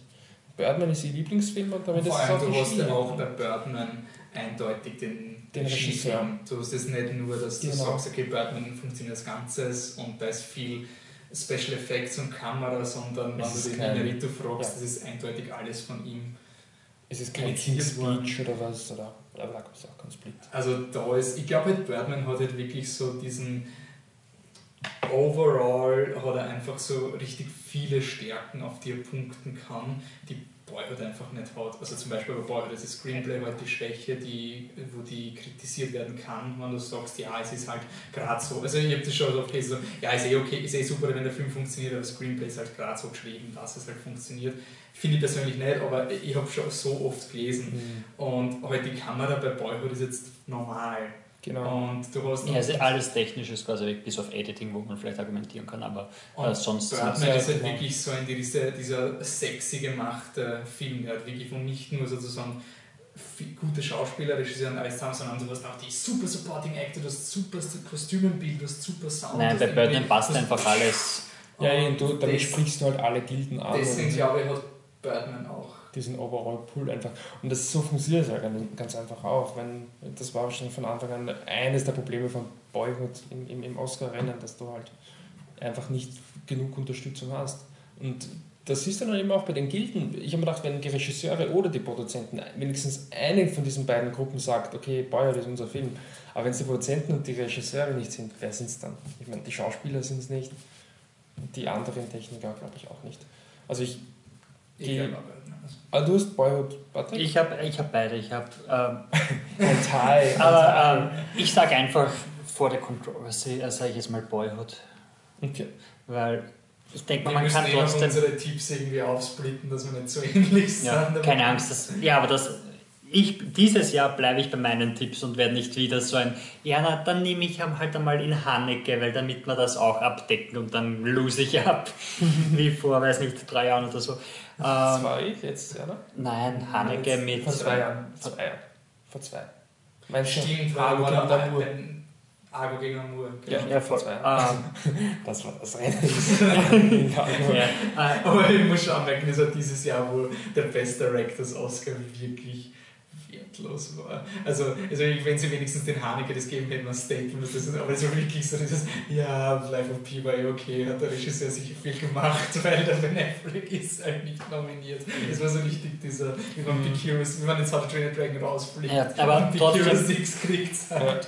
Birdman ist ihr Lieblingsfilm und damit vor ist es allem, auch du hast ja auch bei Birdman eindeutig den, Den Regisseur. Du hast es nicht nur, dass du Genau. sagst, okay, Birdman funktioniert als Ganzes und da ist viel Special Effects und Kamera, sondern wenn du den Inarito fragst, ja. das ist eindeutig alles von ihm. Es ist kein King's. Speech oder was, oder, aber da gab es auch keinen Split. Also da ist, ich glaube, halt Birdman hat halt wirklich so diesen overall hat er einfach so richtig viele Stärken, auf die er punkten kann, die Boyhood einfach nicht hat. Also zum Beispiel bei Boyhood ist das Screenplay halt die Schwäche, die, wo die kritisiert werden kann, wenn du sagst, ja, es ist halt gerade so. Also ich habe das schon oft gelesen, so, ja, ist eh okay, ist eh super, wenn der Film funktioniert, aber das Screenplay ist halt gerade so geschrieben, dass es halt funktioniert. Finde ich persönlich nicht, aber ich habe schon so oft gelesen. Mhm. Und halt die Kamera bei Boyhood ist jetzt normal. Genau. Und du hast Ja, also alles technisch ist quasi weg, bis auf Editing, wo man vielleicht argumentieren kann, aber äh, sonst. Birdman Ja, ist halt wirklich so ein diese, dieser sexy gemachte Film, der halt wirklich von nicht nur sozusagen gute Schauspieler, Regisseur und alles zusammen, sondern du hast auch die super Supporting Actor, du hast super Kostümenbild, du hast super Sound. Nein, bei Birdman passt einfach alles. Ja, Und eben, du, damit sprichst du halt alle Gilden an. Deswegen glaube ich, hat Birdman auch. Diesen Overall Pull einfach. Und das so funktioniert es halt ganz- einfach auch. Wenn, das war wahrscheinlich von Anfang an eines der Probleme von Boyhood im, im, im Oscar-Rennen, dass du halt einfach nicht genug Unterstützung hast. Und das ist dann eben auch bei den Gilden. Ich habe mir gedacht, wenn die Regisseure oder die Produzenten wenigstens eine von diesen beiden Gruppen sagt, okay, Boyhood ist unser Film, aber wenn es die Produzenten und die Regisseure nicht sind, wer sind es dann? Ich meine, die Schauspieler sind es nicht, die anderen Techniker glaube ich auch nicht. Also ich, Ich Die- ah, du hast Boyhood, Patrick? Ich habe ich hab beide. Ich habe. Ähm, (laughs) Ein Teil. aber ähm, ich sage einfach vor der Controversy, äh, sage ich jetzt mal Boyhood. Okay. Weil ich denke mal, man kann trotzdem. unsere Tipps irgendwie aufsplitten, dass wir nicht so ähnlich sind. Ja, aber- keine Angst. Das, ja, aber das, ich, dieses Jahr bleibe ich bei meinen Tipps und werde nicht wieder so ein, ja, na, dann nehme ich halt einmal in Haneke, weil damit wir das auch abdecken und dann lose ich ab, (laughs) wie vor, weiß nicht, drei Jahren oder so. Das Ähm, war ich jetzt, ja, ne? nein, Haneke mit. Vor zwei Jahren. Vor zwei Jahren. Vor zwei. Meinst du? Stimmt, Argo gegen Amur. Argo gegen Amur. Ja. genau. Ja, voll. Vor Ähm, (laughs) Das war das Rennen. (laughs) ja, äh, Aber ich muss schon anmerken, es war dieses Jahr, wo der Best Directors Oscar wirklich wertlos war. Also, also wenn sie wenigstens den Haneke das geben hätten, als Statement, das ist, aber es war wirklich so dieses, ja, Life of Pi war ja okay, hat der Regisseur sicher viel gemacht, (laughs) weil der Ben Affleck ist halt nicht nominiert. Es war so richtig dieser, wie man Mhm. Picurus, wie man jetzt halt Trainer Dragon rausfliegt. Ja, aber trotzdem- Six kriegt halt.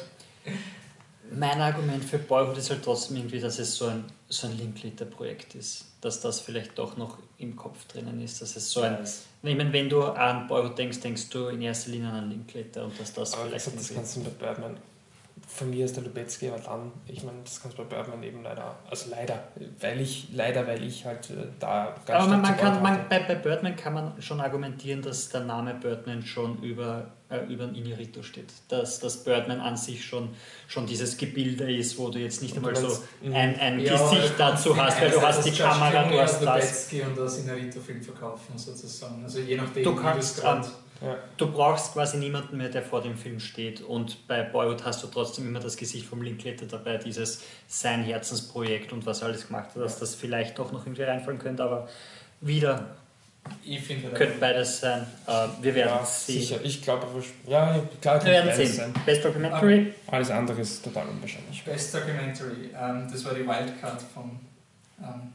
mein Argument für Boyhood ist halt trotzdem irgendwie, dass es so ein, so ein Linklater-Projekt ist. Dass das vielleicht doch noch im Kopf drinnen ist. Dass es so ein. Ich meine, wenn du an Boyhood denkst, denkst du in erster Linie an Linklater und dass das Aber vielleicht. gesagt, das kannst du bei Birdman. Von mir ist der Lubetzky aber dann, ich meine, das kannst du bei Birdman eben leider, also leider, weil ich, leider, weil ich halt äh, da ganz Aber man, man kann, man, bei, bei Birdman kann man schon argumentieren, dass der Name Birdman schon über, äh, über ein Inarito steht. Dass, dass Birdman an sich schon, schon dieses Gebilde ist, wo du jetzt nicht Und einmal so ein, ein Ja, Gesicht dazu hast, weil du hast die Kamera, du hast das. Und das Inarito-Film verkaufen, sozusagen. Also je nachdem, Du wie kannst, das grad- Ja. Du brauchst quasi niemanden mehr, der vor dem Film steht. Und bei Boyhood hast du trotzdem immer das Gesicht vom Linklater dabei, dieses sein Herzensprojekt und was er alles gemacht hat, dass das vielleicht doch noch irgendwie reinfallen könnte. Aber wieder Ich finde halt könnte beides sein. Äh, wir werden Ja, sehen. sicher. Ich glaube, ja, klar, Wir werden sehen. sein. Best Documentary. Alles andere ist total unwahrscheinlich. Best Documentary, ähm, das war die Wildcard von ähm,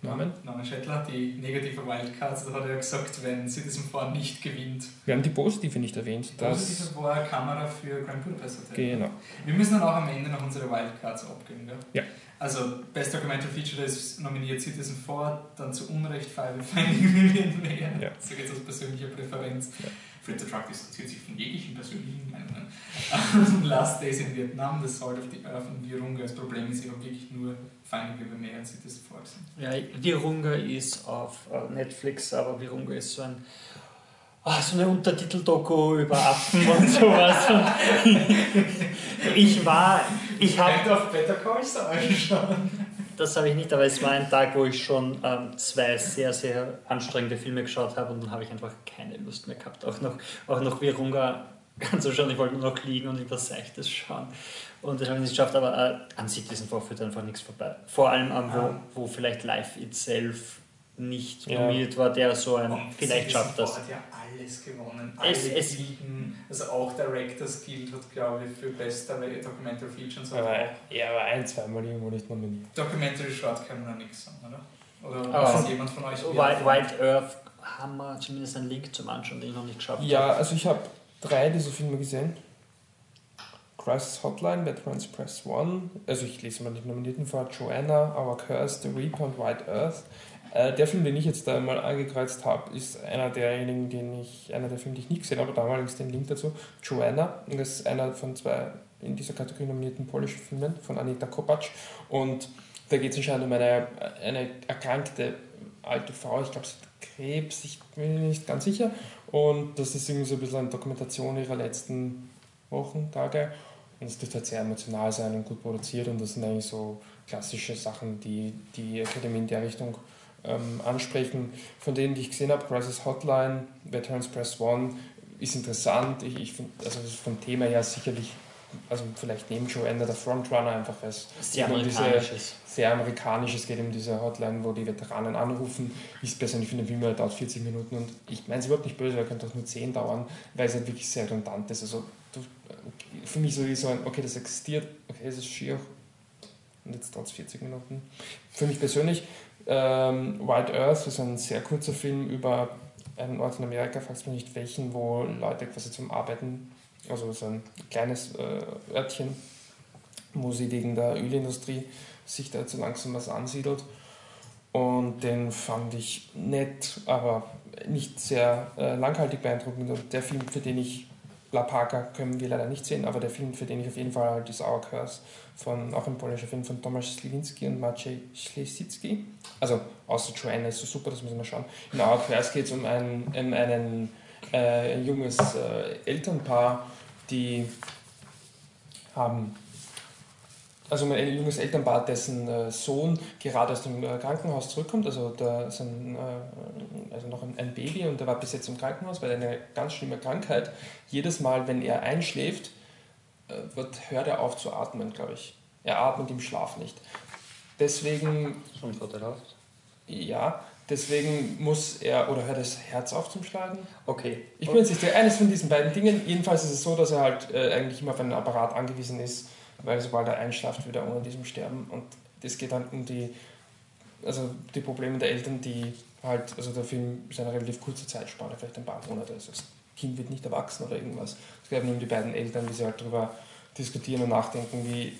Norman? Norman Schettler, die negative Wildcard. Da hat er gesagt, wenn Citizen 4 nicht gewinnt, Wir haben die positive nicht erwähnt. Das, positive war Kamera für Grand Budapest Hotel. genau. Wir müssen dann auch am Ende noch unsere Wildcards abgeben. Gell? Ja. Also, Best Documentary Feature ist nominiert Citizen 4, dann zu Unrecht Five Finding Million mehr. Ja. So geht es aus persönlicher Präferenz. Ja. Fred the Truck distanziert sich von jeglichen persönlichen Meinungen. (laughs) Last Days in Vietnam, The Salt of the Earth und Virunga. Das Problem ist, habe wirklich nur Finding Million mehr als Citizen 4 gesehen. Ja, Virunga ist auf äh, Netflix, aber Virunga ist so ein ah, so eine Untertitel-Doku über Affen und sowas. (laughs) Ich war, ich habe auf Better Call Saul schauen. Das habe ich nicht, aber es war ein Tag, wo ich schon ähm, zwei sehr, sehr anstrengende Filme geschaut habe und dann habe ich einfach keine Lust mehr gehabt. Auch noch, auch noch Virunga anzuschauen. Ich wollte nur noch liegen und irgendwas Seichtes schauen. Und das habe ich nicht geschafft, aber äh, an Citizen 4 führt einfach nichts vorbei. Vor allem, ähm, wo, Ah. wo vielleicht Life Itself nicht Ja. nominiert war, der so ein, Und vielleicht schafft das. 4 hat ja alles gewonnen. Alle Es- es- Gilden, also auch Directors Guild hat, glaube ich, für Best Documentary Feature und so. Aber er war ein, zweimal irgendwo nicht nominiert. Documentary Short kann man nichts sagen, oder? Oder Ah. weiß jemand von euch? Wild, Wild Earth haben wir zumindest einen Link zum Anschauen, den ich noch nicht geschafft Ja, habe. also ich habe drei dieser Filme gesehen. Crisis Hotline, Veterans Press One, also ich lese mal die Nominierten vor, Joanna, Our Curse, The Reaper und White Earth. Äh, der Film, den ich jetzt da mal angekreuzt habe, ist einer derjenigen, den ich, einer der Filme, die ich nicht gesehen habe, damals den Link dazu, Joanna. Das ist einer von zwei in dieser Kategorie nominierten polnischen Filmen von Anita Kopacz. Und da geht es anscheinend um eine, eine erkrankte alte Frau, ich glaube, sie hat Krebs, ich bin mir nicht ganz sicher. Und das ist irgendwie so ein bisschen eine Dokumentation ihrer letzten Wochen, Tage. Und es dürfte halt sehr emotional sein und gut produziert. Und das sind eigentlich so klassische Sachen, die die Akademie in der Richtung ähm, ansprechen. Von denen, die ich gesehen habe, Crisis Hotline, Veterans Press One, ist interessant. Ich, ich finde, also vom Thema her sicherlich, also vielleicht neben Joanna der Frontrunner, einfach weil es Sehr diese amerikanisches. sehr amerikanisch. Es geht um diese Hotline, wo die Veteranen anrufen. Ich persönlich finde, Film dauert 40 Minuten und ich meine es überhaupt nicht böse, er könnte auch nur 10 dauern, weil es halt wirklich sehr redundant ist. Also du, für mich so wie so ein, okay, das existiert, okay, es ist schier und jetzt dauert es 40 Minuten. Für mich persönlich, ähm, White Earth ist ein sehr kurzer Film über einen Ort in Amerika, fragst mich nicht welchen, wo Leute quasi zum Arbeiten, also so ein kleines äh, Örtchen, wo sie wegen der Ölindustrie sich da so langsam was ansiedelt. Und den fand ich nett, aber nicht sehr äh, langhaltig beeindruckend. Und der Film, für den ich La Parka können wir leider nicht sehen, aber der Film, für den ich auf jeden Fall halt ist Our Curse, von, auch ein polnischer Film von Tomasz Sliwinski und Maciej Ślesicki. Also, außer Joanna ist so super, das müssen wir schauen. In Our Curse geht es um ein, um einen, äh, ein junges äh, Elternpaar, die haben also um ein junges Elternpaar, dessen äh, Sohn gerade aus dem äh, Krankenhaus zurückkommt, also da ist ein, äh, also noch ein, ein Baby und der war bis jetzt im Krankenhaus, weil er eine ganz schlimme Krankheit. Jedes Mal, wenn er einschläft, äh, wird, hört er auf zu atmen, glaube ich. Er atmet im Schlaf nicht. Deswegen, Schon vorteilhaft. ja, deswegen muss er, oder hört das Herz auf zum Schlagen? Okay. Ich bin jetzt nicht eines von diesen beiden Dingen. Jedenfalls ist es so, dass er halt eigentlich immer auf einen Apparat angewiesen ist, weil sobald er einschlaft, wird er ohne diesem sterben. Und es geht dann um die, also die Probleme der Eltern, die halt, also der Film ist eine relativ kurze Zeitspanne, vielleicht ein paar Monate. Also das Kind wird nicht erwachsen oder irgendwas. Es geht nur um die beiden Eltern, wie sie halt darüber diskutieren und nachdenken, wie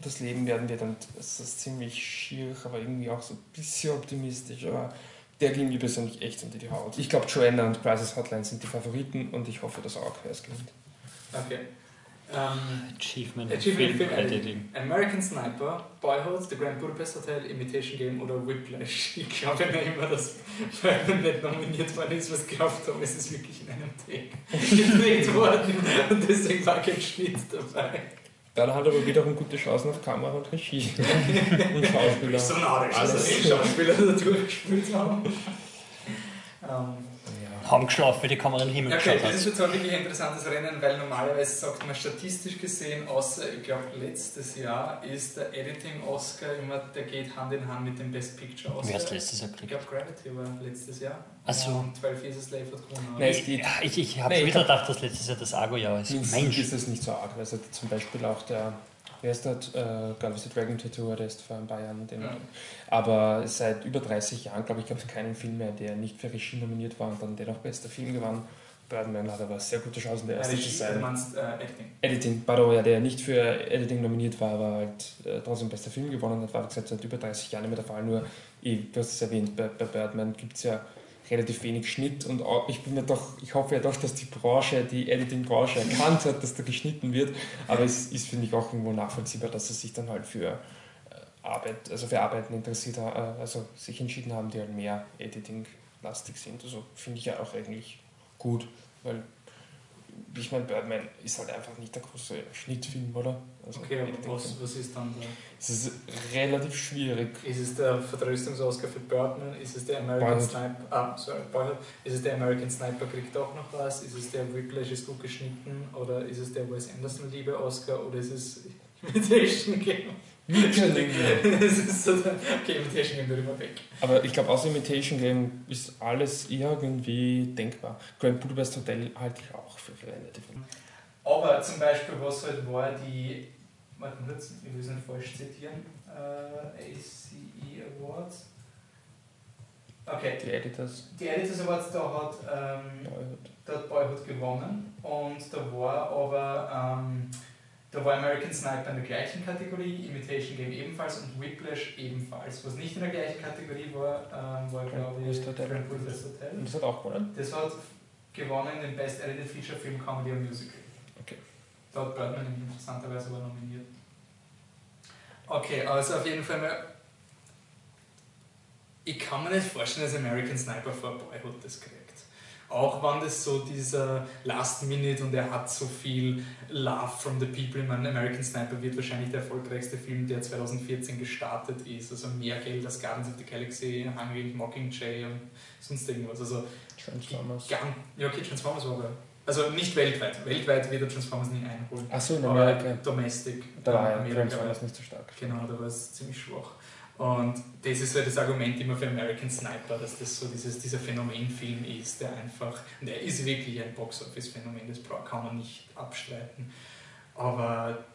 das Leben werden wird. Und es ist ziemlich schier, aber irgendwie auch so ein bisschen optimistisch. Aber der ging mir persönlich echt unter die Haut. Ich glaube, Joanna und Crisis Hotline sind die Favoriten und ich hoffe, dass auch Curse gewinnt. Okay. Ähm, Achievement, Achievement Film Film Editing. American Sniper, Boyhood, The Grand Budapest Hotel, Imitation Game oder Whiplash. (laughs) Ich glaube nicht immer, dass Batman nicht nominiert worden ist, was glaubt habe, es ist wirklich in einem Take gedreht worden und deswegen war kein Schnitt dabei. Dann hat er aber wiederum gute Chancen auf Kamera und Regie. (laughs) und Schauspieler. So narrisch, dass Alles. die Schauspieler da durchgespielt haben. Ähm, Haben geschlafen, die Kamera in den Himmel Okay, geschaut das hat. ist jetzt auch wirklich ein interessantes Rennen, weil normalerweise sagt man statistisch gesehen, außer ich glaube letztes Jahr, ist der Editing-Oscar immer, der geht Hand in Hand mit dem Best Picture Wer Oscar. hat letztes Jahr Ich gekriegt? glaube Gravity war letztes Jahr. Ach so. Und 12 Years a Slave hat gewonnen. Nein, geht. Ja, ich ich habe Nee, ich wieder gedacht, dass letztes Jahr das Argo-Jahr ist. Mensch. ist es nicht so arg. Also zum Beispiel auch der, wer ist der, äh, Girl with the Dragon Tattoo, der ist vor ein paar Jahren. Den, Ja. Aber seit über 30 Jahren, glaube ich, gab es keinen Film mehr, der nicht für Regie nominiert war und dann dennoch bester Film gewann. Birdman hat aber sehr gute Chancen, der erste zu Regie, du sein. meinst äh, Acting. Editing, pardon, ja, der nicht für Editing nominiert war, aber halt äh, trotzdem bester Film gewonnen hat, war wie gesagt seit über 30 Jahren nicht mehr der Fall. Nur, ich, du hast es erwähnt, bei, bei Birdman gibt es ja relativ wenig Schnitt und ich bin mir doch, ich hoffe ja doch, dass die Branche, die Editing-Branche erkannt hat, dass da geschnitten wird, aber es ist, finde ich, auch irgendwo nachvollziehbar, dass sie sich dann halt für äh, Arbeit, also für Arbeiten interessiert haben, äh, also sich entschieden haben, die halt mehr Editing-lastig sind. Also finde ich ja auch eigentlich gut, weil ich meine, Birdman ist halt einfach nicht der große Schnittfilm, oder? Also Okay, aber was, was ist dann da? Es ist relativ schwierig. Ist es der Vertröstungsoscar für Birdman? Ist es der American Boyhood. Sniper? Ah, sorry, Boyhood. Ist es der American Sniper kriegt auch noch was? Ist es der Whiplash ist gut geschnitten? Oder ist es der Wes Anderson Liebe Oscar? Oder ist es (laughs) Imitation Game? (laughs) Es ist so der, okay, Imitation Game darüber weg. Aber ich glaube, außer Imitation Game ist alles irgendwie denkbar. Grand Budapest Hotel halte ich auch für Filme. Aber zum Beispiel, was halt war die, warte kurz, ich will es nicht falsch zitieren, äh, ACE Awards. Okay, Die Editors, die Editors Awards, da hat, ähm, Boyhood. da hat Boyhood gewonnen und da war aber ähm, Da war American Sniper in der gleichen Kategorie, Imitation Game ebenfalls und Whiplash ebenfalls. Was nicht in der gleichen Kategorie war, ähm, war glaube ich. Grand Budapest Hotel. Und das hat auch gewonnen. Das hat gewonnen den Best Edited Feature Film Comedy or Musical. Okay. Da hat Birdman interessanterweise aber nominiert. Okay, also auf jeden Fall mal. Ich kann mir nicht vorstellen, dass American Sniper vor Boyhood das kriegt. Auch wenn das so dieser Last Minute und er hat so viel Love from the People. Ich meine, American Sniper wird wahrscheinlich der erfolgreichste Film, der 2014 gestartet ist. Also mehr Geld als Guardians of the Galaxy, Hungry, Mockingjay und sonst irgendwas. Also Transformers. Ja, okay, Transformers war aber. Also nicht weltweit. Weltweit wird er Transformers nie einholen. Achso, in Aber Amerika. Domestic. Da war Amerika. Transformers nicht so stark. Genau, da war es ziemlich schwach. Und das ist halt das Argument immer für American Sniper, dass das so dieses, dieser Phänomenfilm ist, der einfach, und er ist wirklich ein Box-Office-Phänomen, das kann man nicht abstreiten. Aber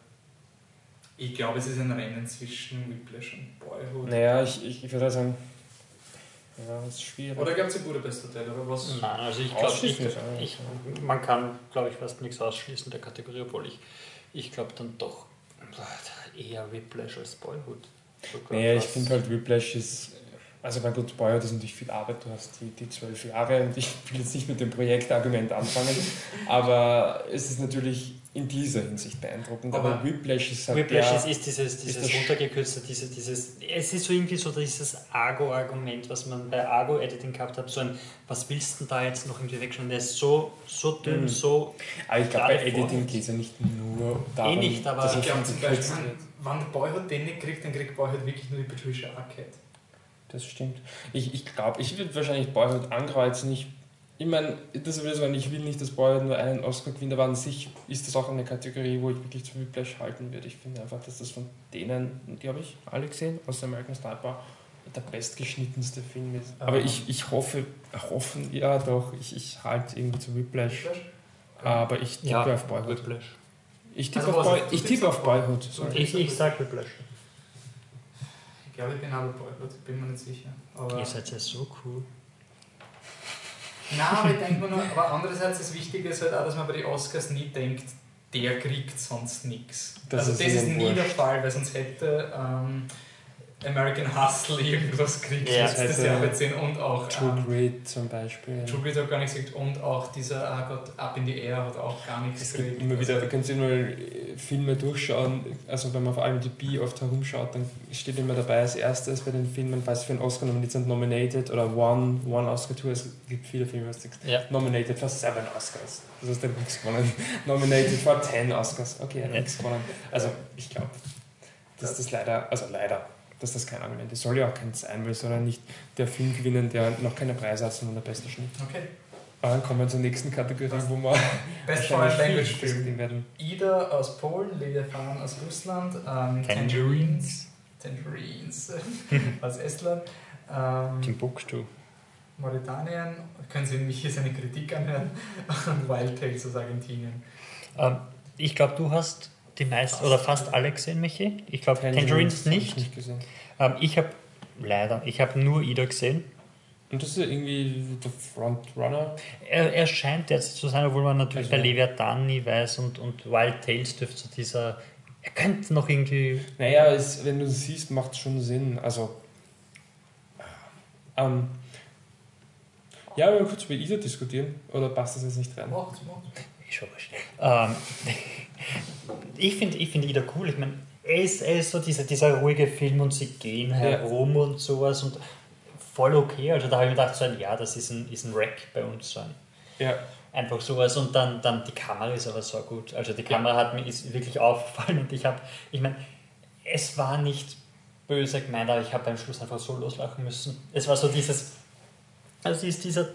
ich glaube, es ist ein Rennen zwischen Whiplash und Boyhood. Naja, ich, ich, ich würde sagen, ja, das ist schwierig. Oder glaubt ihr Budapest Hotel, oder was? Nein, also ich glaube, man kann, glaube ich, fast nichts ausschließen der Kategorie, obwohl ich, ich glaube dann doch eher Whiplash als Boyhood. Sogar Naja, ich finde halt Whiplash ist, also mein gut, Boyhood ist natürlich viel Arbeit, du hast die, die zwölf Jahre und ich (laughs) will jetzt nicht mit dem Projektargument anfangen, (laughs) aber es ist natürlich in dieser Hinsicht beeindruckend, aber, Aber Whiplash ist halt Whiplash der, ist, ist dieses, dieses das- runtergekürzte, diese, dieses, es ist so irgendwie so dieses Argo-Argument, was man bei Argo-Editing gehabt hat, so ein, was willst du denn da jetzt noch irgendwie wegschneiden? Der ist so, so dünn, Mhm. so, aber ich glaube bei Editing geht es ja nicht nur darum, Eh nicht, aber dass Ich glaube zum Beispiel. Wenn, der Boyhood den nicht kriegt, dann kriegt Boyhood wirklich nur die Patricia Arquette. Das stimmt. Ich, ich glaube, ich würde wahrscheinlich Boyhood ankreuzen. Ich, ich meine, das so, ein, ich will nicht, dass Boyhood nur einen Oscar gewinnt, aber an sich ist das auch eine Kategorie, wo ich wirklich zu Whiplash halten würde. Ich finde einfach, dass das von denen, die habe ich alle gesehen, aus American Sniper, der bestgeschnittenste Film ist. Aber Ähm. ich, ich hoffe, hoffen, ja doch, ich, ich halte irgendwie zu Whiplash. Aber ich tippe ja, auf Boyhood. Whiplash. Ich tippe Also auf, Boy, ich tippe auf Boyhood. Sorry. Ich, ich sag Whiplash. Ich glaube, ich bin aber Boyhood, bin mir nicht sicher. Aber Ihr seid ja so cool. Nein, aber ich denke mir nur, aber andererseits das Wichtige ist halt auch, dass man bei den Oscars nie denkt, der kriegt sonst nichts. Das Also ist das ist nie der wurscht. Fall, weil sonst hätte ähm, American Hustle irgendwas gekriegt Ja, letztes hätte Jahr bei 10 und auch True ähm, Grit zum Beispiel. True Grit hat gar nichts gekriegt und auch dieser ah Gott, Up in the Air hat auch gar nichts gekriegt. immer wieder, da Also, kannst du immer äh, Filme durchschauen, also wenn man auf IMDb oft herumschaut, dann steht immer dabei als erstes bei den Filmen, falls sie für einen Oscar nominiert sind, nominated oder one, one Oscar Tour, es gibt viele Filme, was du sagst, Ja. nominated for seven Oscars, das heißt, er hat nichts gewonnen, (laughs) nominated for ten Oscars, okay, er hat nichts gewonnen. Also ich glaube, dass das leider, also leider, dass das kein Argument ist, soll ja auch kein sein, weil es soll ja nicht der Film gewinnen, der noch keine Preise hat, sondern der beste Schnitt. okay. Aber dann kommen wir zur nächsten Kategorie, wo wir Best Foreign Language Film. werden. Ida aus Polen, Leviathan aus Russland, ähm, Tangerines. Tangerines (laughs) aus Estland, ähm, Timbuktu. Mauretanien, können Sie mich hier seine Kritik anhören, (laughs) und Wild Tales aus Argentinien. Ähm, ich glaube, du hast die meisten oder fast alle gesehen, Michi. Ich glaube, Tangerines Tangerines hab ich nicht. nicht. Ähm, ich habe leider, ich habe nur Ida gesehen. Und das ist ja irgendwie der Frontrunner. Er, er scheint jetzt zu sein, obwohl man natürlich Also- bei Leviathan nie weiß und, und Wild Tales dürfte so dieser. Er könnte noch irgendwie. Naja, es, wenn du es siehst, macht es schon Sinn. Also, ähm, ja, wir kurz über Ida diskutieren. Oder passt das jetzt nicht rein? Macht's, macht's. Ist schon wurscht. Ähm, (laughs) ich finde ich find Ida cool. Ich meine, er ist, er ist so dieser, dieser ruhige Film und sie gehen herum und sowas und voll okay. Also da habe ich mir gedacht, so ein, ja, das ist ein, ist ein Rack bei uns. So ein, Ja, einfach sowas und dann, dann die Kamera ist aber so gut. Also die Kamera hat mir ist wirklich aufgefallen und ich habe, ich meine, es war nicht böse gemeint, aber ich habe beim Schluss einfach so loslachen müssen. Es war so dieses, also ist dieser,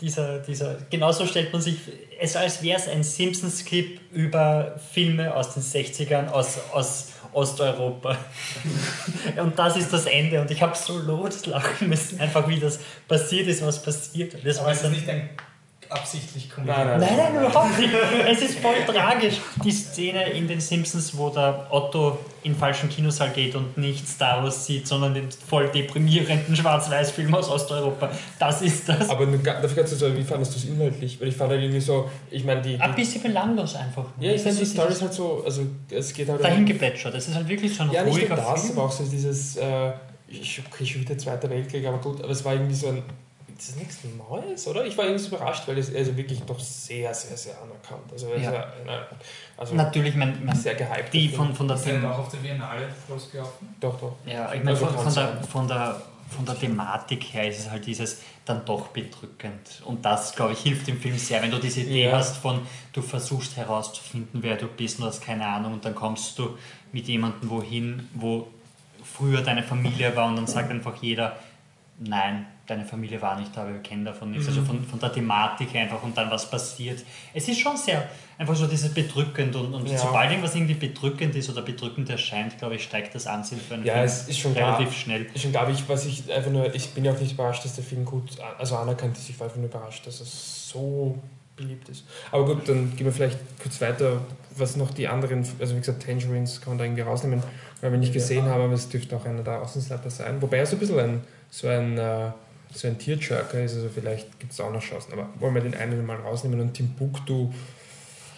dieser, dieser, genauso stellt man sich, es als wäre es ein Simpsons-Clip über Filme aus den 60ern aus, aus Osteuropa. (laughs) und das ist das Ende und ich habe so loslachen müssen, einfach wie das passiert ist, was passiert. Das Aber war ist das nicht ein absichtlich Nein, nein. Nein, nein, überhaupt nicht. Es ist voll tragisch. Die Szene in den Simpsons, wo der Otto in den falschen Kinosaal geht und nicht Star Wars sieht, sondern den voll deprimierenden Schwarz-Weiß-Film aus Osteuropa. Das ist das. Aber dafür kannst du sagen, wie fandest du es inhaltlich? Weil ich fand halt irgendwie so, ich meine, die. Ein die bisschen belanglos einfach. ja, ich finde die Das ist Story ist halt so, also es geht halt. dahin geplätschert. Es ist halt wirklich so ein Ja, nicht nur ruhiger das, Film. aber auch so dieses, äh, ich, okay, schon wieder Zweiter Weltkrieg, aber gut, aber es war irgendwie so ein, das ist nichts Neues, oder? Ich war irgendwie so überrascht, weil es also wirklich doch sehr, sehr, sehr anerkannt. Also, ist Ja. na, also Natürlich, mein, mein, sehr gehypt. die von, Film. von der Ist der auch auf der Biennale losgelaufen? Doch, doch. Ja, ich meine, Also von, von, der, von, der, von der Thematik her ist es halt dieses dann doch bedrückend. Und das, glaube ich, hilft dem Film sehr, wenn du diese Idee Ja. hast von, du versuchst herauszufinden, wer du bist und hast keine Ahnung und dann kommst du mit jemandem wohin, wo früher deine Familie war und dann sagt einfach jeder, nein, deine Familie war nicht da, wir kennen davon nichts. Also von, von der Thematik einfach und dann was passiert. Es ist schon sehr, einfach so dieses bedrückend und, und Ja. sobald irgendwas irgendwie bedrückend ist oder bedrückend erscheint, glaube ich, steigt das Ansehen für einen Ja, Film es ist schon relativ schnell. Ich glaube, ich, was ich einfach nur, ich bin ja auch nicht überrascht, dass der Film gut, also anerkannt ist. Ich war einfach nur überrascht, dass es so beliebt ist. Aber gut, dann gehen wir vielleicht kurz weiter, was noch die anderen, also wie gesagt, Tangerines kann man da irgendwie rausnehmen, weil wir nicht gesehen haben, aber es dürfte auch einer der Außenseiter sein. Wobei er so ein bisschen ein, so ein, äh, so ein Tearjerker ist, also vielleicht gibt es auch noch Chancen. Aber wollen wir den einen mal rausnehmen und Timbuktu,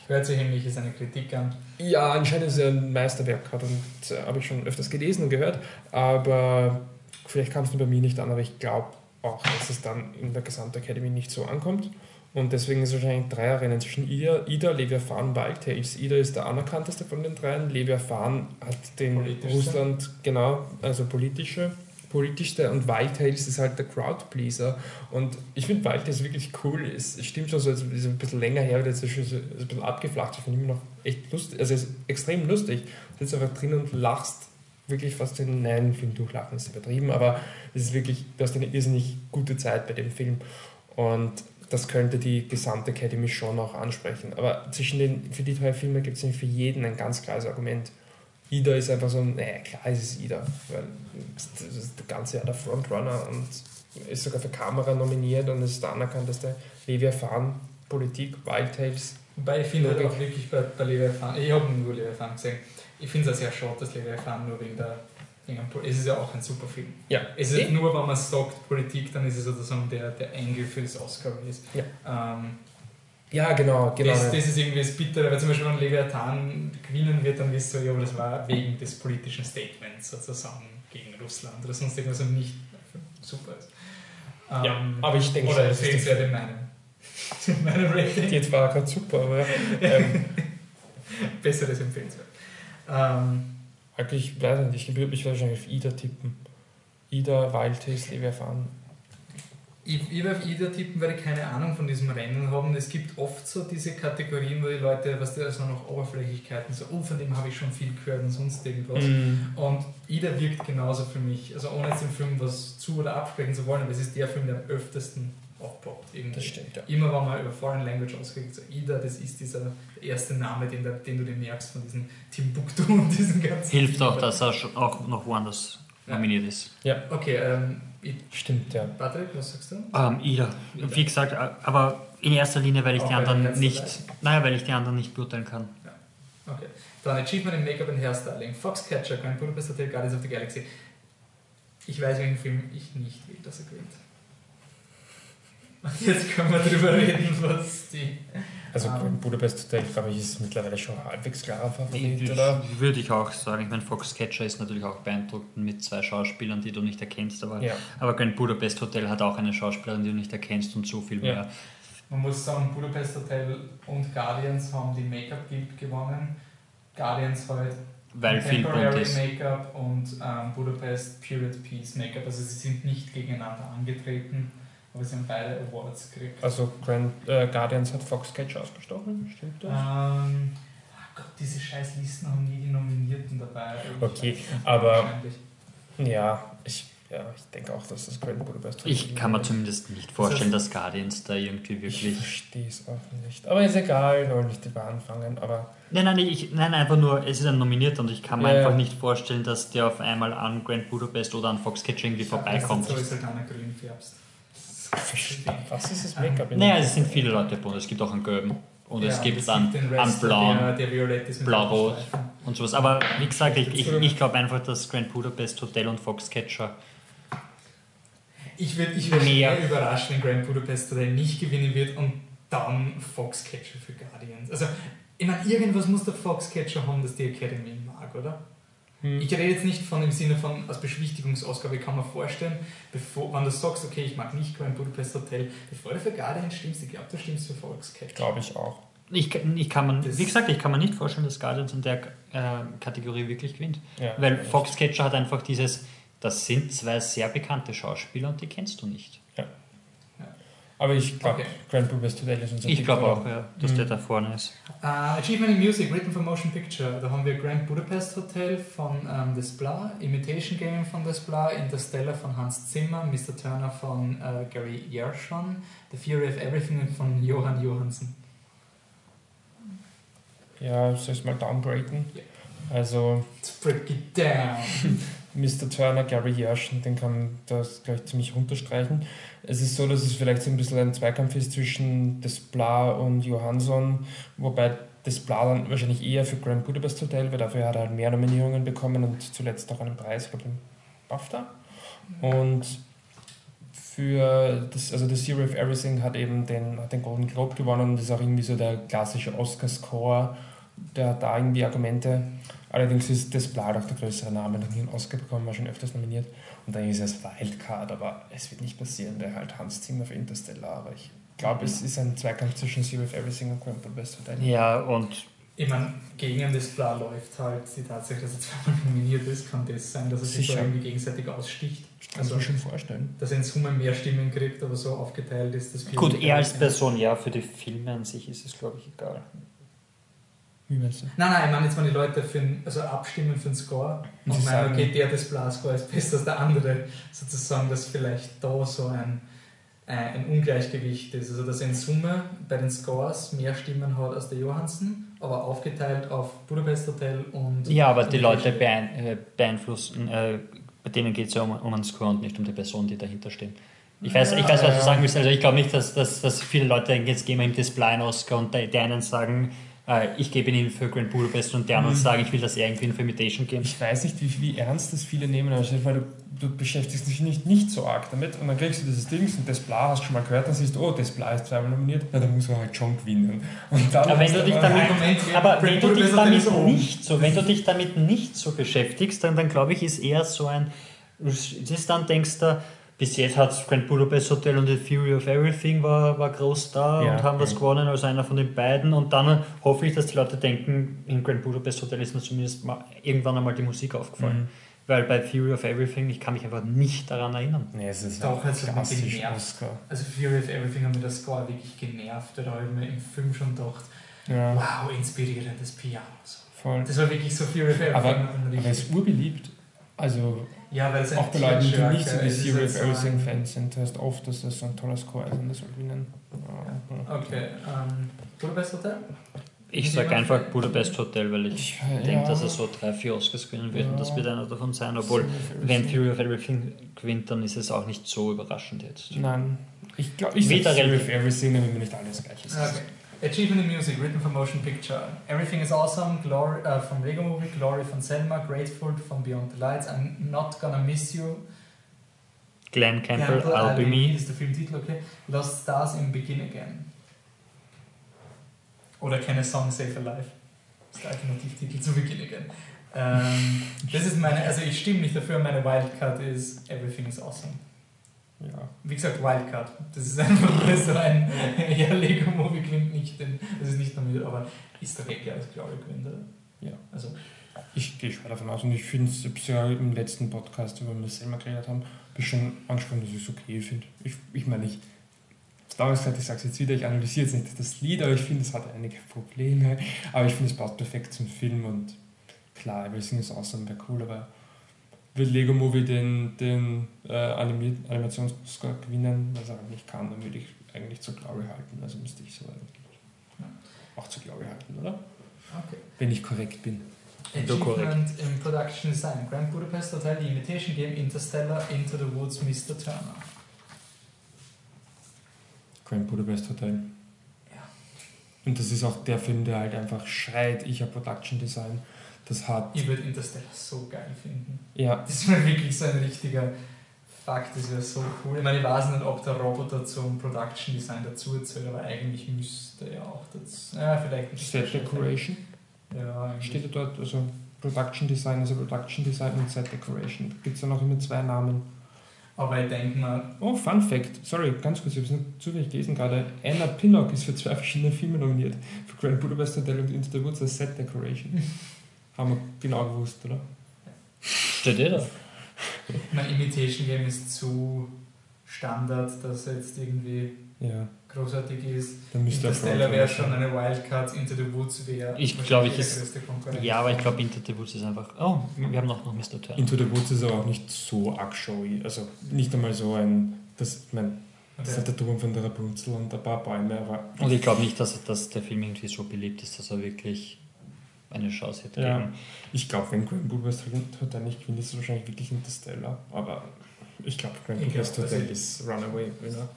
Hört sich nämlich ist eine Kritik an. ja, anscheinend ist er ein Meisterwerk, hat und äh, habe ich schon öfters gelesen und gehört, aber vielleicht kam es nur bei mir nicht an, aber ich glaube auch, dass es dann in der Gesamtakademie nicht so ankommt. Und deswegen ist es wahrscheinlich ein Dreierrennen zwischen Ida, Ida Leviathan, Wildtails. Ida ist der anerkannteste von den dreien. Leviathan hat den. Russland, genau, also politische, politischste. Und Wildtails ist halt der Crowdpleaser. Und ich finde Wildtails wirklich cool. Es stimmt schon so, es ist ein bisschen länger her, jetzt ist ist ein bisschen abgeflacht. Ich finde immer noch echt lustig. Also es ist extrem lustig. Du sitzt einfach drin und lachst wirklich fast den nein, Film durchlachen ist übertrieben, aber es ist wirklich, du hast eine irrsinnig gute Zeit bei dem Film. Und das könnte die gesamte Academy schon auch ansprechen. Aber zwischen den, für die drei Filme gibt es nicht für jeden ein ganz klares Argument. Ida ist einfach so ein, naja, klar ist es Ida, weil das ist das ganze Jahr der Frontrunner und ist sogar für Kamera nominiert und ist der anerkannteste Leviathan, Politik, Wild Tales. Wobei ich finde halt auch wirklich bei, bei Leviathan, ich habe nur Leviathan gesehen, ich finde es auch sehr schade, dass Leviathan nur wegen der es ist ja auch ein super Film. Ja, Es ist Eh? nur, wenn man sagt Politik, dann ist es sozusagen der, der Engel für das Oscar-Race. Ja. Ähm, ja genau, genau. das, das ist irgendwie das Bittere, weil zum Beispiel wenn Leviathan gewinnen wird, dann wirst du, ja, aber das war wegen des politischen Statements sozusagen gegen Russland oder sonst irgendwas und nicht super ist. ja, Ähm, aber ich denke schon, oder empfehlenswert in meinem, in meinem Rating. die jetzt war gerade super, aber ähm, (laughs) Besseres empfehlenswert. Ähm, eigentlich, ich weiß nicht, ich würde mich wahrscheinlich auf Ida tippen. Ida, Wild Tales, Leviathan. Ich, ich werde tippen, weil ich keine Ahnung von diesem Rennen haben. Es gibt oft so diese Kategorien, wo die Leute, was du, also noch Oberflächlichkeiten, so, oh, von dem habe ich schon viel gehört und sonst irgendwas. Mhm. Und Ida wirkt genauso für mich. Also ohne jetzt dem Film was zu- oder absprechen zu wollen, aber es ist der Film, der am öftesten aufpoppt. Irgendwie. Das stimmt, ja. Immer wenn man über Foreign Language ausgeht, so Ida, das ist dieser erste Name, den, der, den du dir merkst von diesem Timbuktu und diesen ganzen. Hilft auch, dass er auch noch woanders Ja. nominiert ist. Okay, ähm, Stimmt, ja. Patrick, was sagst du? Ähm, Ida. Wie gesagt, äh, aber in erster Linie, weil ich Auch die anderen nicht, naja, weil ich die anderen nicht beurteilen kann. Okay. Dann Achievement in Make-up and Hairstyling, Foxcatcher, Grand Budapest Hotel, Guardians of the Galaxy. Ich weiß, welchen Film ich nicht will, dass er gewinnt. Und jetzt können wir drüber reden, was die. Also. Grand Budapest Hotel, glaube ich, ist mittlerweile schon halbwegs klarer Favorit, oder? Würde ich auch sagen. Ich meine, Foxcatcher ist natürlich auch beeindruckend mit zwei Schauspielern, die du nicht erkennst, aber, Ja. aber Grand Budapest Hotel hat auch eine Schauspielerin, die du nicht erkennst und so viel Ja. mehr. Man muss sagen, Budapest Hotel und Guardians haben die Make-up Guild gewonnen. Guardians halt Weil ist. Make-up und ähm, Budapest Period Piece Make-up. Also sie sind nicht gegeneinander angetreten, aber sie haben beide Awards gekriegt. Also Grand äh, Guardians hat Foxcatcher ausgestochen, stimmt das? Ähm, ach Gott, diese scheiß Listen haben nie die Nominierten dabei. Okay, Ich weiß nicht, aber- wahrscheinlich. Ja, ich, ja, ich denke auch, dass das Grand Budapest Ich kann mir zumindest nicht vorstellen, dass Guardians da irgendwie Ich wirklich. verstehe es auch nicht. Aber ist egal, wollen nicht drüber anfangen. Aber Nein, nein, ich, nein, einfach nur, es ist ein Nominierter und ich kann mir Ja, einfach ja. nicht vorstellen, dass der auf einmal an Grand Budapest oder an Foxcatcher irgendwie Ich glaub, vorbeikommt. So ist halt einer grün färbst. Was ist das Make-up? in Naja, es sind viele Leute bunt. Es gibt auch einen gelben. Und es Ja, gibt es dann den einen blauen der, der Blau-Rot und sowas. Aber wie gesagt, ich, ich, ich glaube einfach, dass Grand Budapest Hotel und Foxcatcher Ich würde ich werd Mehr. überrascht, wenn Grand Budapest Hotel nicht gewinnen wird und dann Foxcatcher für Guardians. Also, ich meine, irgendwas muss der Foxcatcher haben, das die Academy mag, oder? Hm. Ich rede jetzt nicht von im Sinne von als Beschwichtigungsausgabe, ich kann mir vorstellen, bevor, wenn du sagst, okay, ich mag nicht Grand Budapest Hotel, bevor du für Guardians stimmst, ich glaube, du stimmst für Foxcatcher. Glaube ich auch. Ich, ich kann man, Das- wie gesagt, ich kann mir nicht vorstellen, dass Guardians in der äh, Kategorie wirklich gewinnt. Ja. Weil Foxcatcher hat einfach dieses, das sind zwei sehr bekannte Schauspieler und die kennst du nicht. Aber ich glaube, Okay. Grand Budapest Hotel ist unser Ich glaube auch, ja, dass Mhm. der da vorne ist. Uh, Achievement in Music, Written for Motion Picture. Da haben wir Grand Budapest Hotel von ähm, Desplat, Imitation Game von Desplat, Interstellar von Hans Zimmer, Mr. Turner von äh, Gary Yershon, The Fury of Everything von Johann Johansson. Ja, soll ich mal downgraden? Ja. Also Let's break it down. (laughs) Mr. Turner, Gary Jerschen, den kann man das gleich ziemlich runterstreichen. Es ist so, dass es vielleicht so ein bisschen ein Zweikampf ist zwischen Desplat und Johansson, wobei Desplat dann wahrscheinlich eher für Grand Budapest Hotel, weil dafür hat er halt mehr Nominierungen bekommen und zuletzt auch einen Preis, ich glaube den BAFTA. Und für das, also The Theory of Everything hat eben den, hat den Golden Globe gewonnen und ist auch irgendwie so der klassische Oscar-Score, der hat da irgendwie Argumente. Allerdings ist Desplat auch der größere Name, noch nie einen Oscar bekommen, war schon öfters nominiert. Und dann ist es Wildcard, aber es wird nicht passieren, weil halt Hans Zimmer für Interstellar, aber ich glaube, es ist ein Zweikampf zwischen Theory of Everything und Grand Budapest Hotel. Ja, und Ich meine, gegen Desplat läuft halt die Tatsache, dass er zweimal nominiert ist, kann das sein, dass er sich da Sicher. irgendwie gegenseitig aussticht. Ich kann es mir schon vorstellen. Dass er in Summe mehr Stimmen kriegt, aber so aufgeteilt ist, dass gut, er als Person, ja, für die Filme an sich ist es, glaube ich, egal. Wie meinst du? Nein, nein, ich meine jetzt, wenn die Leute für den, also abstimmen für den Score Und und sie meinen, sagen- okay, der des Score ist besser als der andere, sozusagen, dass vielleicht da so ein, äh, ein Ungleichgewicht ist. Also, dass er in Summe bei den Scores mehr Stimmen hat als der Johansen, aber aufgeteilt auf Budapest Hotel und. Ja, aber die Leute beein äh, beeinflussen, äh, bei denen geht es ja um, um einen Score und nicht um die Person, die dahinter steht. Ich weiß, ich weiß was du sagen willst. Also ich glaube nicht, dass, dass, dass viele Leute denken, jetzt geben wir ihm Display einen Oscar und die, die einen sagen, äh, ich gebe ihn für Grand Budapest und die anderen Mhm. sagen, ich will, dass er irgendwie für Imitation Game. Ich weiß nicht, wie, wie ernst das viele nehmen, aber vor, du, du beschäftigst dich nicht, nicht so arg damit und dann kriegst du dieses Ding und Desplat hast du schon mal gehört, dann siehst du, oh, Desplat ist zweimal nominiert, na, dann muss er halt schon gewinnen. Und dann Aber wenn du dich damit, Moment, aber wenn du dich damit nicht so, wenn du dich damit nicht so beschäftigst, dann, dann glaube ich, ist eher so ein, sitzt dann denkst du, bis jetzt hat Grand Budapest Hotel und The Fury of Everything war, war groß da Ja, und haben was ja. gewonnen als einer von den beiden und dann hoffe ich, dass die Leute denken, in Grand Budapest Hotel ist mir zumindest mal irgendwann einmal die Musik aufgefallen. Mhm. Weil bei Fury of Everything, ich kann mich einfach nicht daran erinnern. Nee, es ist Doch, es hat mich genervt. Oscar. Also Fury of Everything hat mir der Score wirklich genervt. Da habe ich mir im Film schon gedacht, Ja, wow, inspirierendes Piano. So. voll. Das war wirklich so Fury of Everything. Aber, aber es ist urbeliebt. Also ja, weil es auch bei Leuten, die nicht so die Theory of Everything ein- Fans sind, heißt oft, dass das so ein toller Score ist und das soll gewinnen. Ja. Okay, ähm, Budapest Hotel? Ich sage einfach Budapest Hotel, weil ich Ich, denke, ja. dass er so drei, vier Oscars gewinnen wird und das Ja. wird einer davon sein, obwohl wenn Theory of Everything gewinnt, dann ist es auch nicht so überraschend jetzt. Nein, ich glaube, ich Theory of Everything, damit mir nicht alles gleich ist. Okay. Achievement in Music, Written for Motion Picture. Everything is Awesome, Glory, äh, von Lego Movie, Glory von Selma, Grateful von Beyond the Lights, I'm Not Gonna Miss You, Glenn Campbell, I'll Be Me. ist der Filmtitel, okay. Lost Stars in Begin Again. Oder Can a Song Save a Life? Das ist der Alternativtitel zu Begin Again. Ähm, das ist meine, also ich stimme nicht dafür, meine Wildcard ist Everything is Awesome. Ja. Wie gesagt, Wildcard. Das ist (laughs) einfach so ein, (laughs) ja, Lego Movie klingt nicht, denn, das ist nicht nominiert, aber ist doch eh klar, dass Glory gewinnt, oder? Ja. Also, Ich gehe schwer davon aus und ich finde es, ich hab's ja im letzten Podcast, über das selber geredet haben, schon angesprochen, dass ich es okay finde. Ich, ich meine, ich damals gesagt, ich sage es jetzt wieder, ich analysiere jetzt nicht das Lied, aber ich finde, es hat einige Probleme. Aber ich finde, es passt perfekt zum Film und klar, Everything is Awesome wäre cool, aber wird Lego Movie den, den äh, Animations-Oscar gewinnen, was er nicht kann, dann würde ich eigentlich zur Glory halten. Also müsste ich so eigentlich auch zur Glory halten, oder? okay. Wenn ich korrekt bin. Achievement im Production Design. Grand Budapest Hotel, The Imitation Game, Interstellar, Into the Woods, Mr. Turner. Grand Budapest Hotel. Ja. Und das ist auch der Film, der halt einfach schreit, ich habe Production Design. Das hat. Ich würde Interstellar so geil finden. Ja, Das wäre wirklich so ein richtiger Fakt, das wäre so cool. Ich meine, ich weiß nicht, ob der Roboter zum Production Design dazu zählt, aber eigentlich müsste er auch dazu. Ja, vielleicht. Set Decoration Ja, eigentlich. steht ja dort, also Production Design, also Production Design und Set Decoration. Da gibt es ja noch immer zwei Namen. Aber ich denke mal, Oh, Fun Fact, sorry, ganz kurz, ich habe es nicht zufällig gelesen gerade. Anna Pinnock ist für zwei verschiedene Filme nominiert. Für Grand Budapest Hotel und Into the Woods als Set Decoration. (laughs) Haben wir genau gewusst, oder? Steht eh da. mein Imitation Game ist zu Standard, dass er jetzt irgendwie Ja, großartig ist. dann müsste er Interstellar wäre schon eine Wildcard, Into the Woods wäre Ich glaube, ich der ist- größte Konkurrent. Ja, aber ich glaube, Into the Woods ist einfach. Oh, wir haben noch, noch Mr. Turner. Into the Woods ist aber auch nicht so arg showy. Also nicht einmal so ein. Das, mein, das Okay. hat der Turm von der Rapunzel und ein paar Bäume, aber. Und ich glaube nicht, dass, dass der Film irgendwie so beliebt ist, dass er wirklich eine Chance hätte. Ja. Ich glaube, wenn Grand Budapest Hotel nicht gewinnt, ist es wahrscheinlich wirklich Interstellar. Aber ich glaube, Ich glaub, Budapest das Hotel ist- ist Runaway Winner.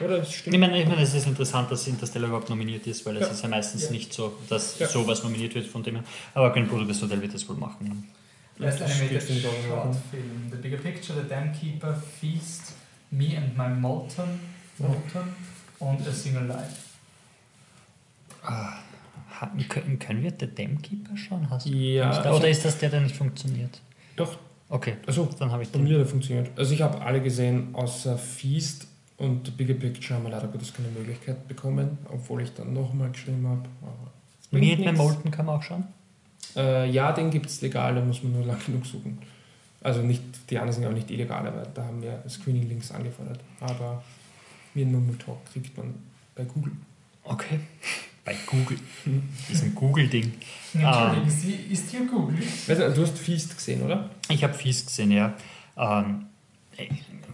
Oder Ich stimmt. meine, ich meine, es ist interessant, dass Interstellar überhaupt nominiert ist, weil es Ja. ist ja meistens Ja. nicht so, dass Ja. sowas nominiert wird von dem her. Aber Grand Budapest Hotel wird das wohl machen. Best Animated? Short Film. The Bigger Picture, The Dam Keeper, Feast, Me and My Molten, Molten und A Single Life. Ah, können, können wir The Dam Keeper schon? Hast du Ja, Oder also- ist das der, der nicht funktioniert? Doch. Okay, Also, dann habe ich bei den. mir hat er funktioniert. Also, ich habe alle gesehen, außer Feast und The Bigger Picture haben wir leider Gottes keine Möglichkeit bekommen, obwohl ich dann nochmal geschrieben habe. My nichts. Molten kann man auch schon. Äh, ja, den gibt es legal, da muss man nur (laughs) lang genug suchen. Also nicht, die anderen sind auch nicht illegal, aber da haben wir Screening-Links angefordert. Aber mir Mumble Talk kriegt man bei Google. Okay. Bei Google. Diesem Google-Ding. Entschuldigen Sie, ist hier Google? Weißt du, du hast Feast gesehen, oder? Ich habe fies gesehen, ja. Ähm,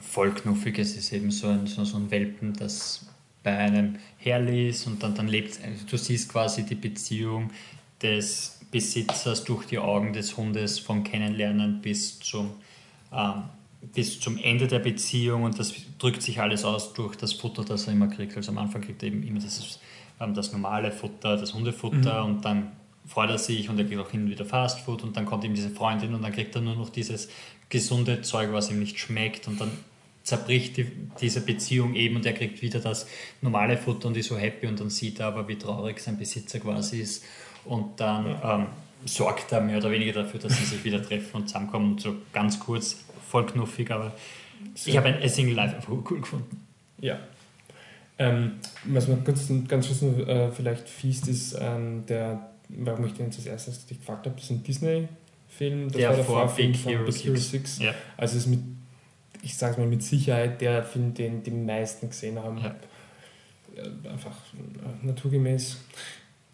voll knuffig. Es ist eben so ein, so, so ein Welpen, das bei einem Herrli ist und dann, dann lebt also Du siehst quasi die Beziehung des Besitzers durch die Augen des Hundes vom Kennenlernen bis zum, ähm, bis zum Ende der Beziehung und das drückt sich alles aus durch das Futter, das er immer kriegt. Also am Anfang kriegt er eben immer dieses, ähm, das normale Futter, das Hundefutter und dann freut er sich und er kriegt auch hin und wieder Fastfood und dann kommt ihm diese Freundin und dann kriegt er nur noch dieses gesunde Zeug, was ihm nicht schmeckt und dann zerbricht die, diese Beziehung eben und er kriegt wieder das normale Futter und ist so happy und dann sieht er aber, wie traurig sein Besitzer quasi ist und dann ähm, sorgt er mehr oder weniger dafür, dass sie sich wieder treffen und zusammenkommen und so ganz kurz, voll knuffig, aber ich habe ein Single Life einfach cool gefunden. Ja. Ähm, was man ganz, ganz kurz äh, vielleicht fiest ist, ähm, der, warum ich den jetzt als erstes gefragt habe, das ist ein Disney-Film, das Der war der vor Vorfilm von Hero Big Hero 6. 6. Ja. Also ist mit, ich sag's mal mit Sicherheit der Film, den die meisten gesehen haben. Ja. Äh, Einfach äh, naturgemäß.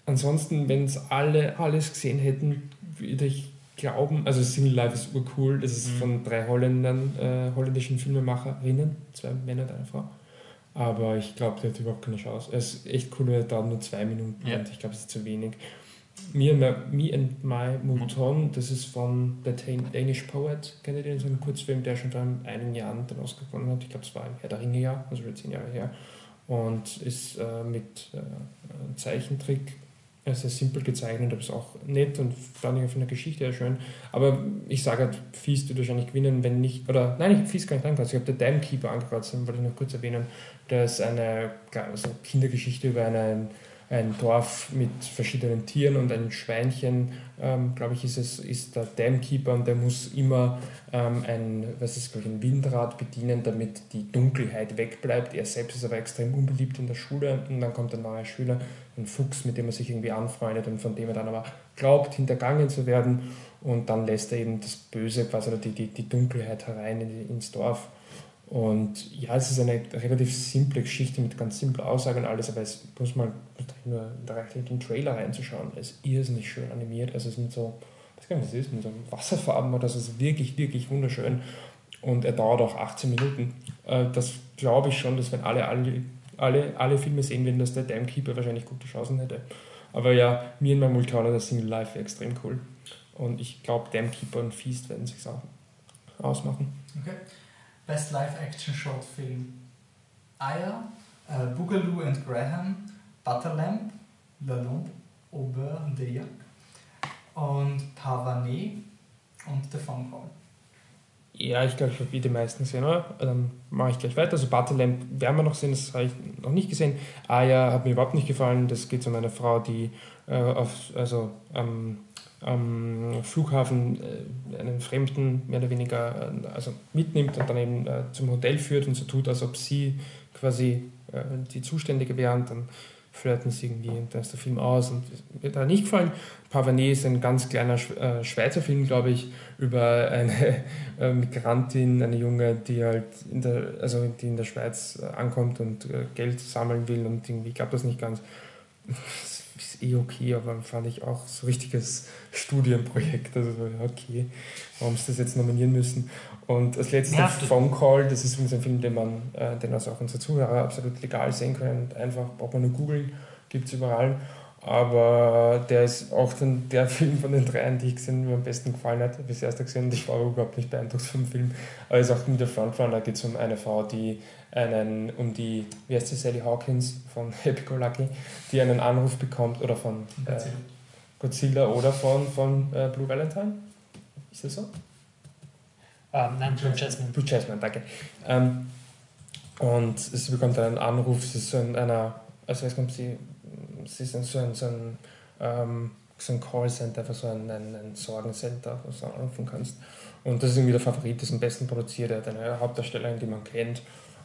Ansonsten, wenn es alle alles gesehen hätten, würde ich glauben, also Single Life ist urcool, das ist Mhm. von drei Holländern, äh, holländischen Filmemacherinnen, zwei Männer und eine Frau. Aber ich glaube, der hat überhaupt keine Chance. Er ist echt cool, er dauert nur zwei Minuten Ja. und ich glaube, es ist zu wenig. Me and, my, Me and My Mouton, das ist von The Dan- Danish Poet, kennt ihr den? So ein Kurzfilm, der schon vor einigen Jahren den Oscar gewonnen hat. Ich glaube, es war im Herr der Ringe Jahr, also schon zehn Jahre her. Und ist äh, mit äh, Zeichentrick äh, sehr simpel gezeichnet, aber ist auch nett und fand ich von der Geschichte her schön. Aber ich sage halt, Fies wird wahrscheinlich gewinnen, wenn nicht, oder nein, ich habe Fies gar nicht angekreuzt, ich habe The Dam Keeper angekreuzt, den wollte ich noch kurz erwähnen. Das ist eine also Kindergeschichte über einen, ein Dorf mit verschiedenen Tieren und ein Schweinchen, ähm, glaube ich, ist es, ist der Damkeeper und der muss immer ähm, ein, was ist, glaube ich, ein Windrad bedienen, damit die Dunkelheit wegbleibt. Er selbst ist aber extrem unbeliebt in der Schule und dann kommt ein neuer Schüler, ein Fuchs, mit dem er sich irgendwie anfreundet und von dem er dann aber glaubt, hintergangen zu werden und dann lässt er eben das Böse, quasi die, die, die Dunkelheit herein in ins Dorf. Und ja, es ist eine relativ simple Geschichte mit ganz simpler Aussage und alles, aber es muss man nur da reicht den Trailer reinzuschauen. Es ist irrsinnig schön animiert. Also es ist mit so, weiß gar nicht, was ist, mit so Wasserfarben oder so. Es ist wirklich, wirklich wunderschön. Und er dauert auch 18 Minuten. Äh, Das glaube ich schon, dass wenn alle, alle, alle, alle Filme sehen würden, dass der Damekeeper wahrscheinlich gute Chancen hätte. Aber ja, mir in meinem Multicolor, das Single Life extrem cool. Und ich glaube, Damekeeper und Feast werden sich auch ausmachen. Okay. Best Live-Action-Short-Film. Aya, äh, Boogaloo and Graham, Butterlamp, La Lampe au beurre de Yak und Pavané und The Phone Call. Ja, ich glaube, ich habe die meisten gesehen, oder? Dann mache ich gleich weiter. Also Butterlamp werden wir noch sehen, das habe ich noch nicht gesehen. Aya hat mir überhaupt nicht gefallen. Das geht um eine Frau, die äh, auf, also am, am Flughafen äh, einen Fremden mehr oder weniger äh, also mitnimmt und dann eben äh, zum Hotel führt und so tut, als ob sie quasi die Zuständige wäre und dann flirten sie irgendwie und dann ist der Film aus und mir hat nicht gefallen. Pavané ist ein ganz kleiner Schweizer Film, glaube ich, über eine (laughs) Migrantin, eine Junge, die halt in der, also die in der Schweiz ankommt und Geld sammeln will und irgendwie klappt das nicht ganz. Ist eh okay, aber fand ich auch so richtiges Studienprojekt. Also okay, warum ist das jetzt nominieren müssen? Und als letztes ja, Phone Call, das ist übrigens ein Film, den man, äh, den also auch unsere Zuhörer absolut legal sehen können. Einfach braucht man nur googeln, gibt es überall. Aber der ist auch dann der (laughs) Film von den dreien, die ich gesehen habe, mir am besten gefallen hat. Es erst gesehen und ich war überhaupt nicht beeindruckt vom Film. Aber es ist auch mit der Frontrunner, geht es um eine Frau, die einen, um die, wie heißt sie, Sally Hawkins von (laughs) Happy Go Lucky, die einen Anruf bekommt, oder von äh, Godzilla oder von, von äh, Blue Valentine. Ist das so? Um, nein, Blue Jasmine. Blue Jasmine, danke. Ähm, und sie bekommt einen Anruf, sie ist so in einer, also ich weiß nicht, sie, sie ist in so ein, so ein, ähm, so ein Callcenter, einfach so ein, ein, ein Sorgencenter, wo du anrufen kannst. Und das ist irgendwie der Favorit, das ist am besten produziert, er hat eine Hauptdarstellerin, die man kennt.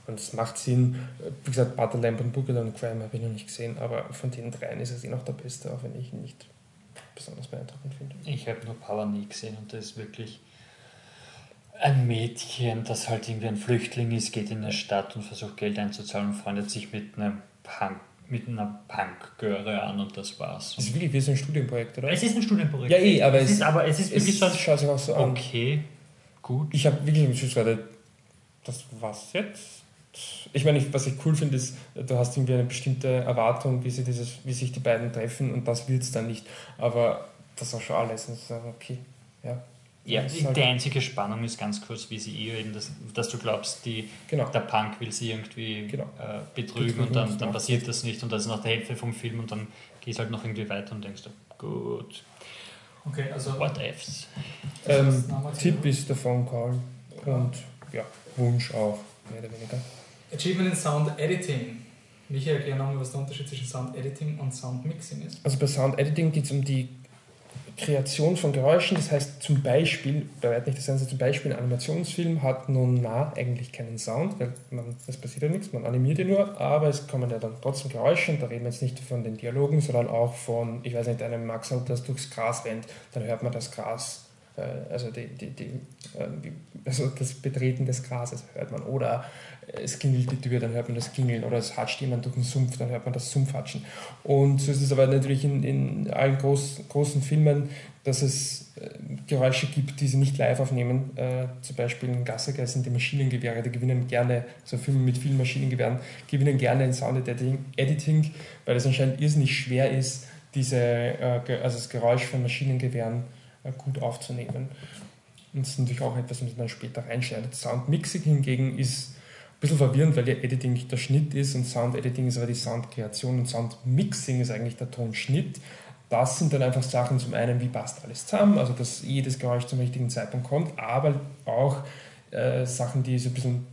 Und es macht Sinn. Wie gesagt, Butterlamp und Boogaloo und Crime habe ich noch nicht gesehen, aber von den dreien ist es eh noch der beste, auch wenn ich ihn nicht besonders beeindruckend finde. Ich habe nur Power nie gesehen und das ist wirklich ein Mädchen, das halt irgendwie ein Flüchtling ist, geht in eine Stadt und versucht Geld einzuzahlen und freundet sich mit einem Punk mit einer Punk-Göre an und das war's. Das ist wirklich wie so ein Studienprojekt, oder? Es ist ein Studienprojekt. Ja, eh, aber es, es ist, aber es ist wirklich so. Schaut sich auch so an. Okay, gut. Ich habe wirklich im Schluss gerade, das war's jetzt. Ich meine, was ich cool finde, ist, du hast irgendwie eine bestimmte Erwartung, wie, sie dieses, wie sich die beiden treffen und das wird es dann nicht. Aber das war schon alles. Und so, okay, ja. Ja, die einzige Spannung ist ganz kurz, wie sie ihr eben, das, dass du glaubst, die, genau. der Punk will sie irgendwie genau. äh, betrügen, betrügen, und dann, dann passiert das nicht und das ist nach der Hälfte vom Film und dann gehst halt noch irgendwie weiter und denkst, gut. Okay, also. What ifs? Ähm, Tipp ist der Phone Call und ja, Wunsch auch, mehr oder weniger. Achievement in Sound Editing. Michael, erklär nochmal, was der Unterschied zwischen Sound Editing und Sound Mixing ist. Also bei Sound Editing geht es um die Kreation von Geräuschen. Das heißt zum Beispiel, bei weitem nicht das Ganze, zum Beispiel ein Animationsfilm hat nun na eigentlich keinen Sound, weil man, es passiert ja nichts, man animiert ja nur, aber es kommen ja dann trotzdem Geräusche und da reden wir jetzt nicht von den Dialogen, sondern auch von, ich weiß nicht, einem Max das durchs Gras rennt, dann hört man das Gras also, die, die, die, ähm, also das Betreten des Grases hört man. Oder es klingelt die Tür, dann hört man das Klingeln. Oder es hatscht jemand durch den Sumpf, dann hört man das Sumpfhatschen. Und so ist es aber natürlich in, in allen groß, großen Filmen, dass es äh, Geräusche gibt, die sie nicht live aufnehmen. Äh, zum Beispiel in Gassager sind die Maschinengewehre, die gewinnen gerne, so Filme mit vielen Maschinengewehren, gewinnen gerne in Sound Editing, weil es anscheinend irrsinnig schwer ist, diese, äh, also das Geräusch von Maschinengewehren äh, gut aufzunehmen. Und das ist natürlich auch etwas, was man später reinschneidet. Soundmixing hingegen ist ein bisschen verwirrend, weil ja Editing der Schnitt ist und Sound Editing ist aber die Soundkreation und Soundmixing ist eigentlich der Tonschnitt. Das sind dann einfach Sachen zum einen, wie passt alles zusammen, also dass jedes Geräusch zum richtigen Zeitpunkt kommt, aber auch äh, Sachen, die so ein bisschen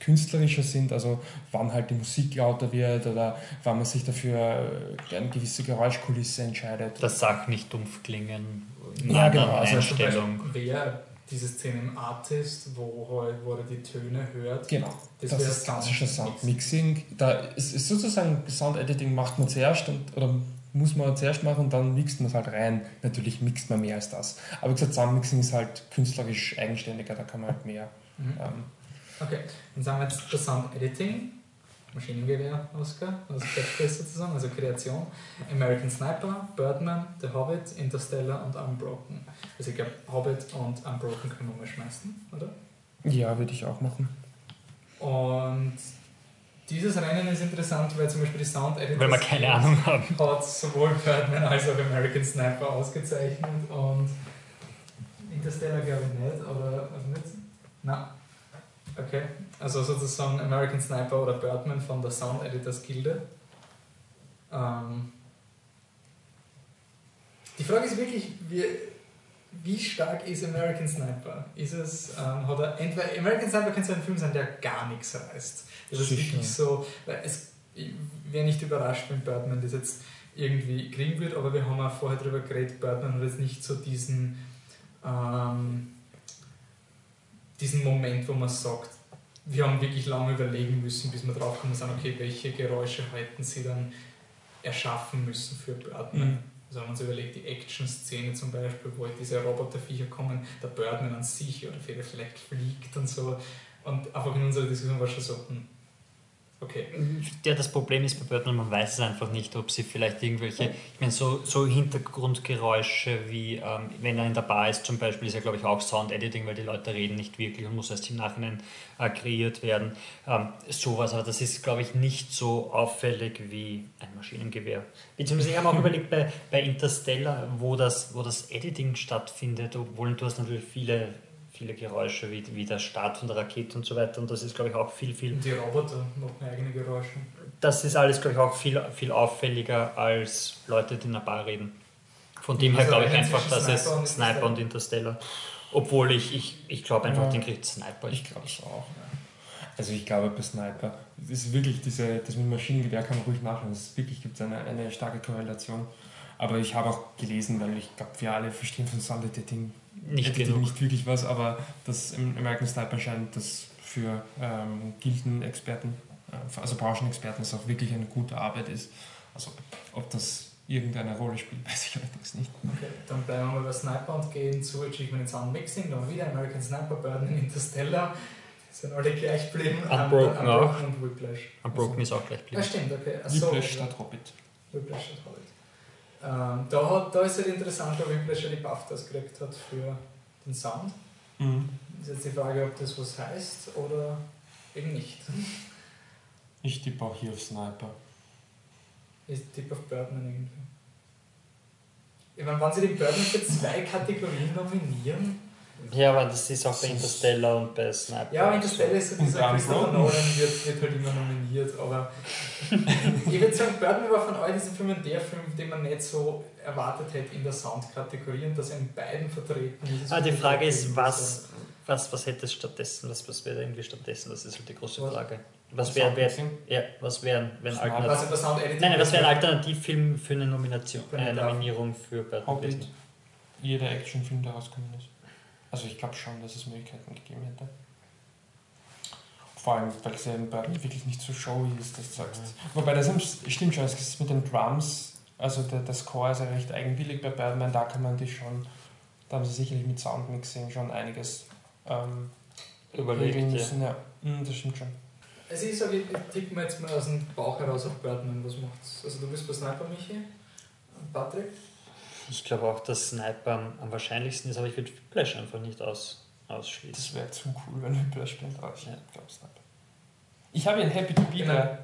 künstlerischer sind, also wann halt die Musik lauter wird oder wann man sich dafür eine gewisse Geräuschkulisse entscheidet. Das sagt nicht dumpf klingen. Ja, genau. Also Einstellung. Wer diese Szene im Artist, wo, halt, wo er die Töne hört. Genau. Das, das ist klassischer Soundmixing. Da ist, ist sozusagen Sound Editing macht man zuerst und, oder muss man zuerst machen und dann mixt man es halt rein. Natürlich mixt man mehr als das. Aber wie gesagt, Soundmixing ist halt künstlerisch eigenständiger, da kann man halt mehr. Mhm. Ähm, okay, dann sagen wir jetzt das Sound Editing. Maschinengewehr, Oscar, also Catchphrase sozusagen, also Kreation. American Sniper, Birdman, The Hobbit, Interstellar und Unbroken. Also ich glaube, Hobbit und Unbroken können wir mal schmeißen, oder? Ja, würde ich auch machen. Und dieses Rennen ist interessant, weil zum Beispiel die Sound Editors wir keine Ahnung haben. hat sowohl Birdman als auch American Sniper ausgezeichnet und Interstellar glaube ich nicht, oder also nicht? Nein. Okay, also sozusagen American Sniper oder Birdman von der Sound Editors Gilde. Ähm, die Frage ist wirklich, wie, wie stark ist American Sniper? Ist es, ähm, hat er, entweder American Sniper kann so ein Film sein, der gar nichts reißt. Das ist Sicher. wirklich so, weil es ich wäre nicht überrascht, wenn Birdman das jetzt irgendwie kriegen wird, aber wir haben auch vorher darüber geredet, Birdman hat jetzt nicht so diesen, ähm, diesen Moment, wo man sagt, wir haben wirklich lange überlegen müssen, bis wir drauf kommen sind, okay, welche Geräusche hätten sie dann erschaffen müssen für Birdman. Mhm. Also wenn man sich überlegt, die Action-Szene zum Beispiel, wo halt diese Roboterviecher kommen, der Birdman an sich oder vielleicht fliegt und so. Und einfach in unserer Diskussion war schon so, hm, okay. Ja, das Problem ist bei Birdman, man weiß es einfach nicht, ob sie vielleicht irgendwelche, ich meine, so, so Hintergrundgeräusche wie, ähm, wenn er in der Bar ist zum Beispiel, ist ja glaube ich auch Sound Editing, weil die Leute reden nicht wirklich und muss erst im Nachhinein äh, kreiert werden. Ähm, sowas, aber das ist glaube ich nicht so auffällig wie ein Maschinengewehr. Beziehungsweise ich habe auch (laughs) überlegt bei, bei Interstellar, wo das, wo das Editing stattfindet, obwohl du hast natürlich viele viele Geräusche, wie, wie der Start von der Rakete und so weiter. Und das ist, glaube ich, auch viel, viel Und die Roboter machen eigene Geräusche. das ist alles, glaube ich, auch viel, viel auffälliger als Leute, die in einer Bar reden. Von dem her Also glaube ich einfach, dass Sniper und es Sniper und Interstellar. Obwohl ich, ich, ich glaube einfach, Ja. den kriegt Sniper. Ich glaube es auch. Also ich glaube bei Sniper, das ist wirklich diese, das mit Maschinengewehr kann man ruhig nachschauen. Es wirklich gibt eine, eine starke Korrelation. Aber ich habe auch gelesen, weil ich glaube, wir alle verstehen von Sound Editing Nicht Editing genug. nicht wirklich was, aber das im American Sniper scheint das für ähm, Gildenexperten, äh, also Branchenexperten, das auch wirklich eine gute Arbeit ist. Also ob das irgendeine Rolle spielt, (laughs) weiß ich allerdings nicht. Okay, dann bleiben wir mal bei Sniper und gehen zu Achievement in Sound Mixing. Da haben wir wieder American Sniper, Birdman, Interstellar. Sind alle gleich geblieben. Unbroken Ähm, auch. und Whiplash. Unbroken ist auch gleich Ah, geblieben. stimmt, okay. Ach so, Whiplash ja. statt Hobbit. Whiplash statt Hobbit. Ähm, da, hat, da ist halt interessant, weil Whiplash ja die BAFTAs gekriegt hat für den Sound. Mhm. Ist jetzt die Frage, ob das was heißt oder eben nicht. Ich tippe auch hier auf Sniper. Ich tippe auf Birdman irgendwie. Ich meine, wenn sie den Birdman für zwei Kategorien nominieren, Ja, aber das ist auch bei Interstellar und bei Sniper. Ja, Interstellar ist so dieser Christopher. Nolan wird, wird halt immer nominiert, aber (laughs) ich würde sagen, Birdman war von all diesen Filmen der Film, den man nicht so erwartet hätte in der Soundkategorie und dass er in beiden vertreten ist. Ah, die Frage ist, was, was, was hätte es stattdessen? Was, was wäre irgendwie stattdessen? Das ist halt die große Was? Frage. Was wäre, wär, ja, was wären, wenn. Alternativ Also. Nein, nein, was wäre ein Alternativfilm für eine Nomination, eine Nominierung für Birdman gewesen? jeder Actionfilm, der rausgekommen ist. Also ich glaube schon, dass es Möglichkeiten gegeben hätte. Vor allem, weil es ja in Birdman wirklich nicht so showy ist, dass du sagst. Wobei das stimmt schon, es ist mit den Drums, also der, der Score ist ja recht eigenwillig bei Birdman, da kann man die schon, da haben sie sicherlich mit Soundmixing schon einiges ähm, Überlegt, regeln ja. müssen. Ja. Mm, das stimmt schon. Also ich sage, ich tippe mir jetzt mal aus dem Bauch heraus auf Birdman, was macht's? Also du bist bei Sniper, Michi? Patrick? Ich glaube auch, dass Sniper am, am wahrscheinlichsten ist, aber ich würde Flash einfach nicht aus, ausschließen. Das wäre zu cool, wenn Whiplash spielt, aber ich Ja. glaube nicht. Ich habe ein Happy to Be Genau. there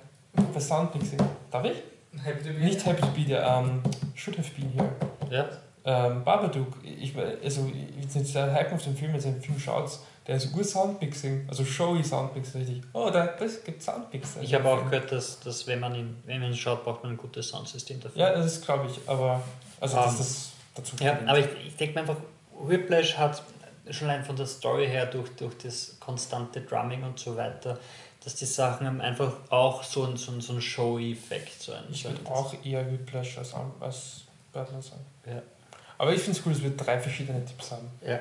bei Soundmixing. Darf ich? Happy to be Nicht Happy to Be there, ähm, Should Have Been Here. Ja, Ähm, Babadook, ich, also jetzt nicht der Hype auf den Film, jetzt den Film schaut, der ist gut Soundmixing, also showy Soundmixing, richtig. Oh, da das gibt Soundmixing. ich habe auch gehört, dass, dass wenn, man ihn, wenn man ihn schaut, braucht man ein gutes Soundsystem dafür. Ja, das ist glaube ich, aber also Ähm, dass das dazu Ja, aber ich, ich denke mir einfach, Whiplash hat schon allein von der Story her, durch, durch das konstante Drumming und so weiter, dass die Sachen haben einfach auch so einen so einen- so einen Showy-Effekt. So einen, ich würde auch eher Whiplash als, als Birdman sagen. Ja. Aber ich finde es cool, dass wir drei verschiedene Tipps haben. Ja,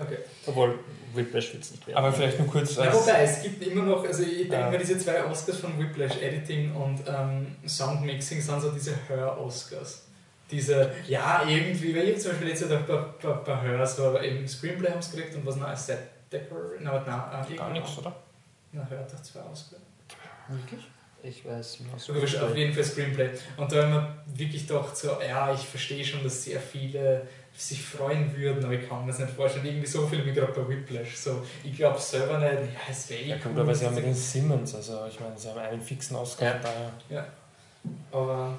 Okay. obwohl Whiplash wird es nicht werden. Aber vielleicht nur kurz Ja, als, wobei, es gibt immer noch, also ich denke mir, diese zwei Oscars von Whiplash, Editing und ähm, Soundmixing, sind so diese Hör-Oscars. Diese, ja, irgendwie, weil ich zum Beispiel letztes Jahr bei, bei, bei Hör so eben Screenplay haben sie gekriegt und was noch als Set Decor, nein, nein, äh, gar nichts, oder? Na, Hör hat doch zwei Oscars. Wirklich? ich weiß nicht. So, wurscht, auf jeden Fall Screenplay. Und da haben wir wirklich gedacht, so, ja, ich verstehe schon, dass sehr viele sich freuen würden, aber ich kann mir das nicht vorstellen. Irgendwie so viel wie gerade bei Whiplash. So, ich glaube selber nicht, ja, es wäre eh Ja, cool, gut, aber sie haben mit den Simmons, also ich meine, sie haben einen fixen Oscar. Ja. Daher. Aber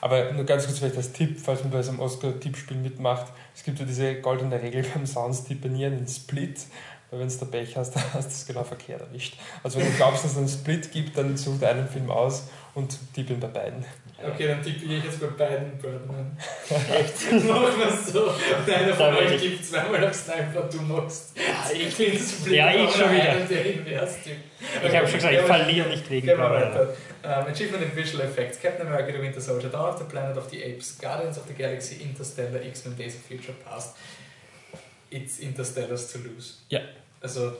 Aber nur ganz kurz vielleicht als Tipp, falls man bei so einem Oscar-Tippspiel mitmacht, es gibt ja diese goldene Regel (laughs) beim Sounds tippen nie einen Split, Weil wenn du da Pech hast, (laughs) dann hast du es genau verkehrt erwischt. Also wenn du glaubst, dass es einen Split gibt, dann such einen Film aus und tippeln bei beiden. Okay, dann tippe ich jetzt bei beiden Birdman. (laughs) Echt? Machen wir es so. Will euch ich- gibt zweimal auf Sniper, du machst. ich- bin Split. Ja, ich schon wieder. Der. Ich habe schon gesagt, ich verliere nicht wegen Gehen wir weiter. Um, Achievement in Visual Effects, Captain America The Winter Soldier, Dawn of the Planet of the Apes, Guardians of the Galaxy, Interstellar, X-Men Days of Future Past. It's Interstellars to lose. Ja. Also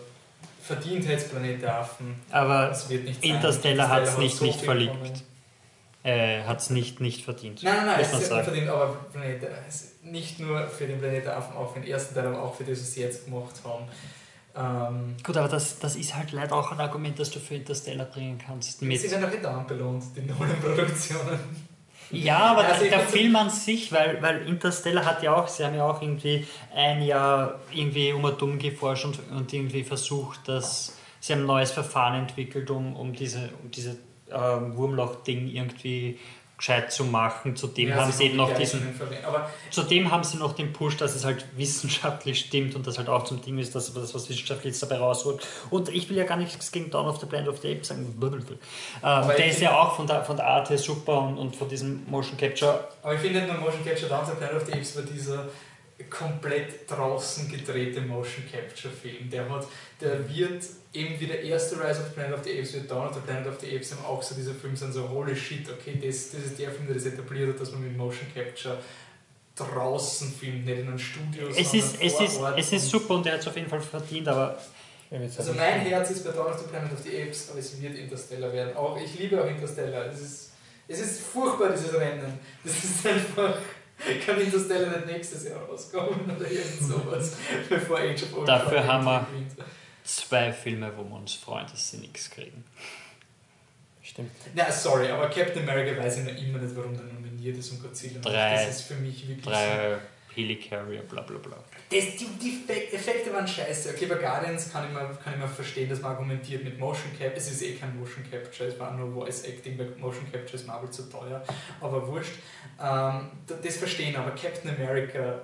verdient hätte Planet der Affen. Aber Es wird nicht. Interstellar hat es nicht, so nicht verliebt. gewonnen. Äh, hat es nicht, nicht verdient. Nein, nein, nein, es ist verdient, aber Planet, der- nicht nur für den Planet der Affen, auch für den ersten Teil, aber auch für das, was sie jetzt gemacht haben. Ähm, Gut, aber das, das ist halt leider auch ein Argument, das du für Interstellar bringen kannst. sie Mit, werden auch wieder belohnt, die neuen (laughs) Produktionen. ja, aber Also der find's- Film an sich, weil, weil Interstellar hat ja auch, sie haben ja auch irgendwie ein Jahr irgendwie um und um geforscht und, und irgendwie versucht, dass sie haben ein neues Verfahren entwickelt, um, um diese, um diese ähm, Wurmloch-Ding irgendwie gescheit zu machen. Zudem Ja, haben sie eben noch die diesen Zudem haben sie noch den Push, dass es halt wissenschaftlich stimmt und das halt auch zum Ding ist, dass das, was wissenschaftlich jetzt dabei rausholt. Und ich will ja gar nichts gegen Dawn of the Planet of the Apes sagen. Ähm, der ist ja auch von der, von der Art her super und, und von diesem Motion Capture. Aber ich finde nur Motion Capture Down the Planet of the Apes war dieser komplett draußen gedrehte Motion Capture Film. Der hat, der wird eben wie der erste Rise of the Planet of the Apes, wird Dawn of the Planet of the Apes eben auch so diese Filme sind so holy shit, okay, das, das ist der Film, der das etabliert hat, dass man mit Motion Capture draußen filmt, nicht in einem Studio, Es sondern ist, es, ist, Ort es ist super und er hat es auf jeden Fall verdient, aber Also mein Herz ist bei Dawn of the Planet of the Apes, aber es wird Interstellar werden. Auch ich liebe auch Interstellar. Es ist, es ist furchtbar, dieses Rennen. Das ist einfach. Kann Interstellar nicht nächstes Jahr rauskommen oder irgend sowas, (laughs) bevor Age of Ultron Dafür haben wir- gewinnt. zwei Filme, wo wir uns freuen, dass sie nichts kriegen. Stimmt. Na, sorry, aber Captain America weiß ich noch immer nicht, warum der nominiert ist und Godzilla. Drei- Das ist für mich wirklich so. Drei Helicarrier, bla bla bla. Das, die, die Effek- Effekte waren scheiße. Okay, bei Guardians kann ich, mal, kann ich mal verstehen, dass man argumentiert mit Motion Capture. Es ist eh kein Motion Capture, es war nur Voice Acting, bei Motion Capture ist Marvel zu teuer. Aber wurscht. Ähm, das verstehen, aber Captain America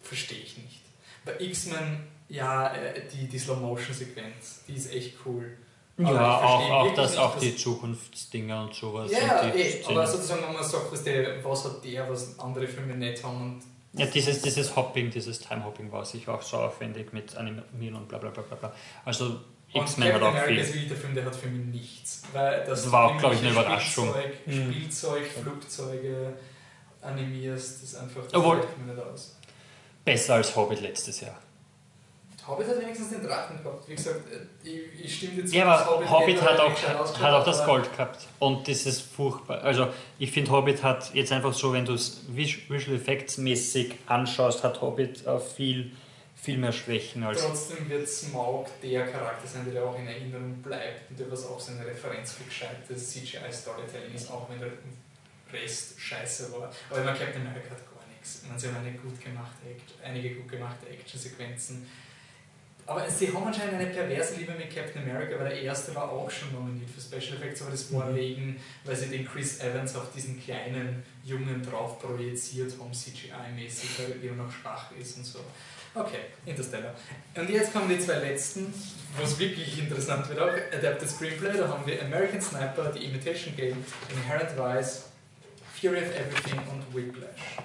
verstehe ich nicht. Bei X-Men, ja, äh, die, die Slow-Motion-Sequenz, die ist echt cool. Aber Ja, auch, auch, das, nicht, auch die Zukunftsdinger und sowas. Ja, und die eh, aber sozusagen, wenn man sagt, was, der, was hat der, was andere Filme nicht haben und Ja, dieses, dieses Hopping, dieses Time-Hopping war sich auch so aufwendig mit Animieren und bla bla bla bla bla. Also X-Men hat auch America viel. ist wirklich der Film, der hat für mich nichts. Weil das Das war auch, du glaub ich, eine Überraschung. Spielzeug, Mhm. Spielzeug, Flugzeuge animierst, das ist einfach, das Obwohl- mir nicht aus. Besser als Hobbit letztes Jahr. Hobbit hat wenigstens den Drachen gehabt. Wie gesagt, äh, ich, ich stimme dir zu, Ja, aber Hobbit nicht hat auch, hat auch das Gold gehabt. Und das ist furchtbar. Also ich finde Hobbit hat jetzt einfach so, wenn du es vis- Visual Effects mäßig anschaust, hat Hobbit viel, viel mehr Schwächen als... Trotzdem wird Smaug der Charakter sein, der auch in Erinnerung bleibt und der was auch seine Referenz für gescheites CGI-Storytelling ist, auch wenn der Rest scheiße war. Aber meine, Captain America hat gar nichts. Ich meine, sie haben eine gut gemachte, einige gut gemachte Actionsequenzen. Aber sie haben anscheinend eine perverse Liebe mit Captain America, weil der erste war auch schon nominiert für Special Effects, aber das war Mhm. wegen, weil sie den Chris Evans auf diesen kleinen Jungen drauf projiziert haben, CGI-mäßig, weil er immer noch schwach ist und so. Okay, Interstellar. Und jetzt kommen die zwei letzten, wo es wirklich interessant wird auch. Adapted Screenplay, da haben wir American Sniper, The Imitation Game, Inherent Vice, Fury of Everything und Whiplash.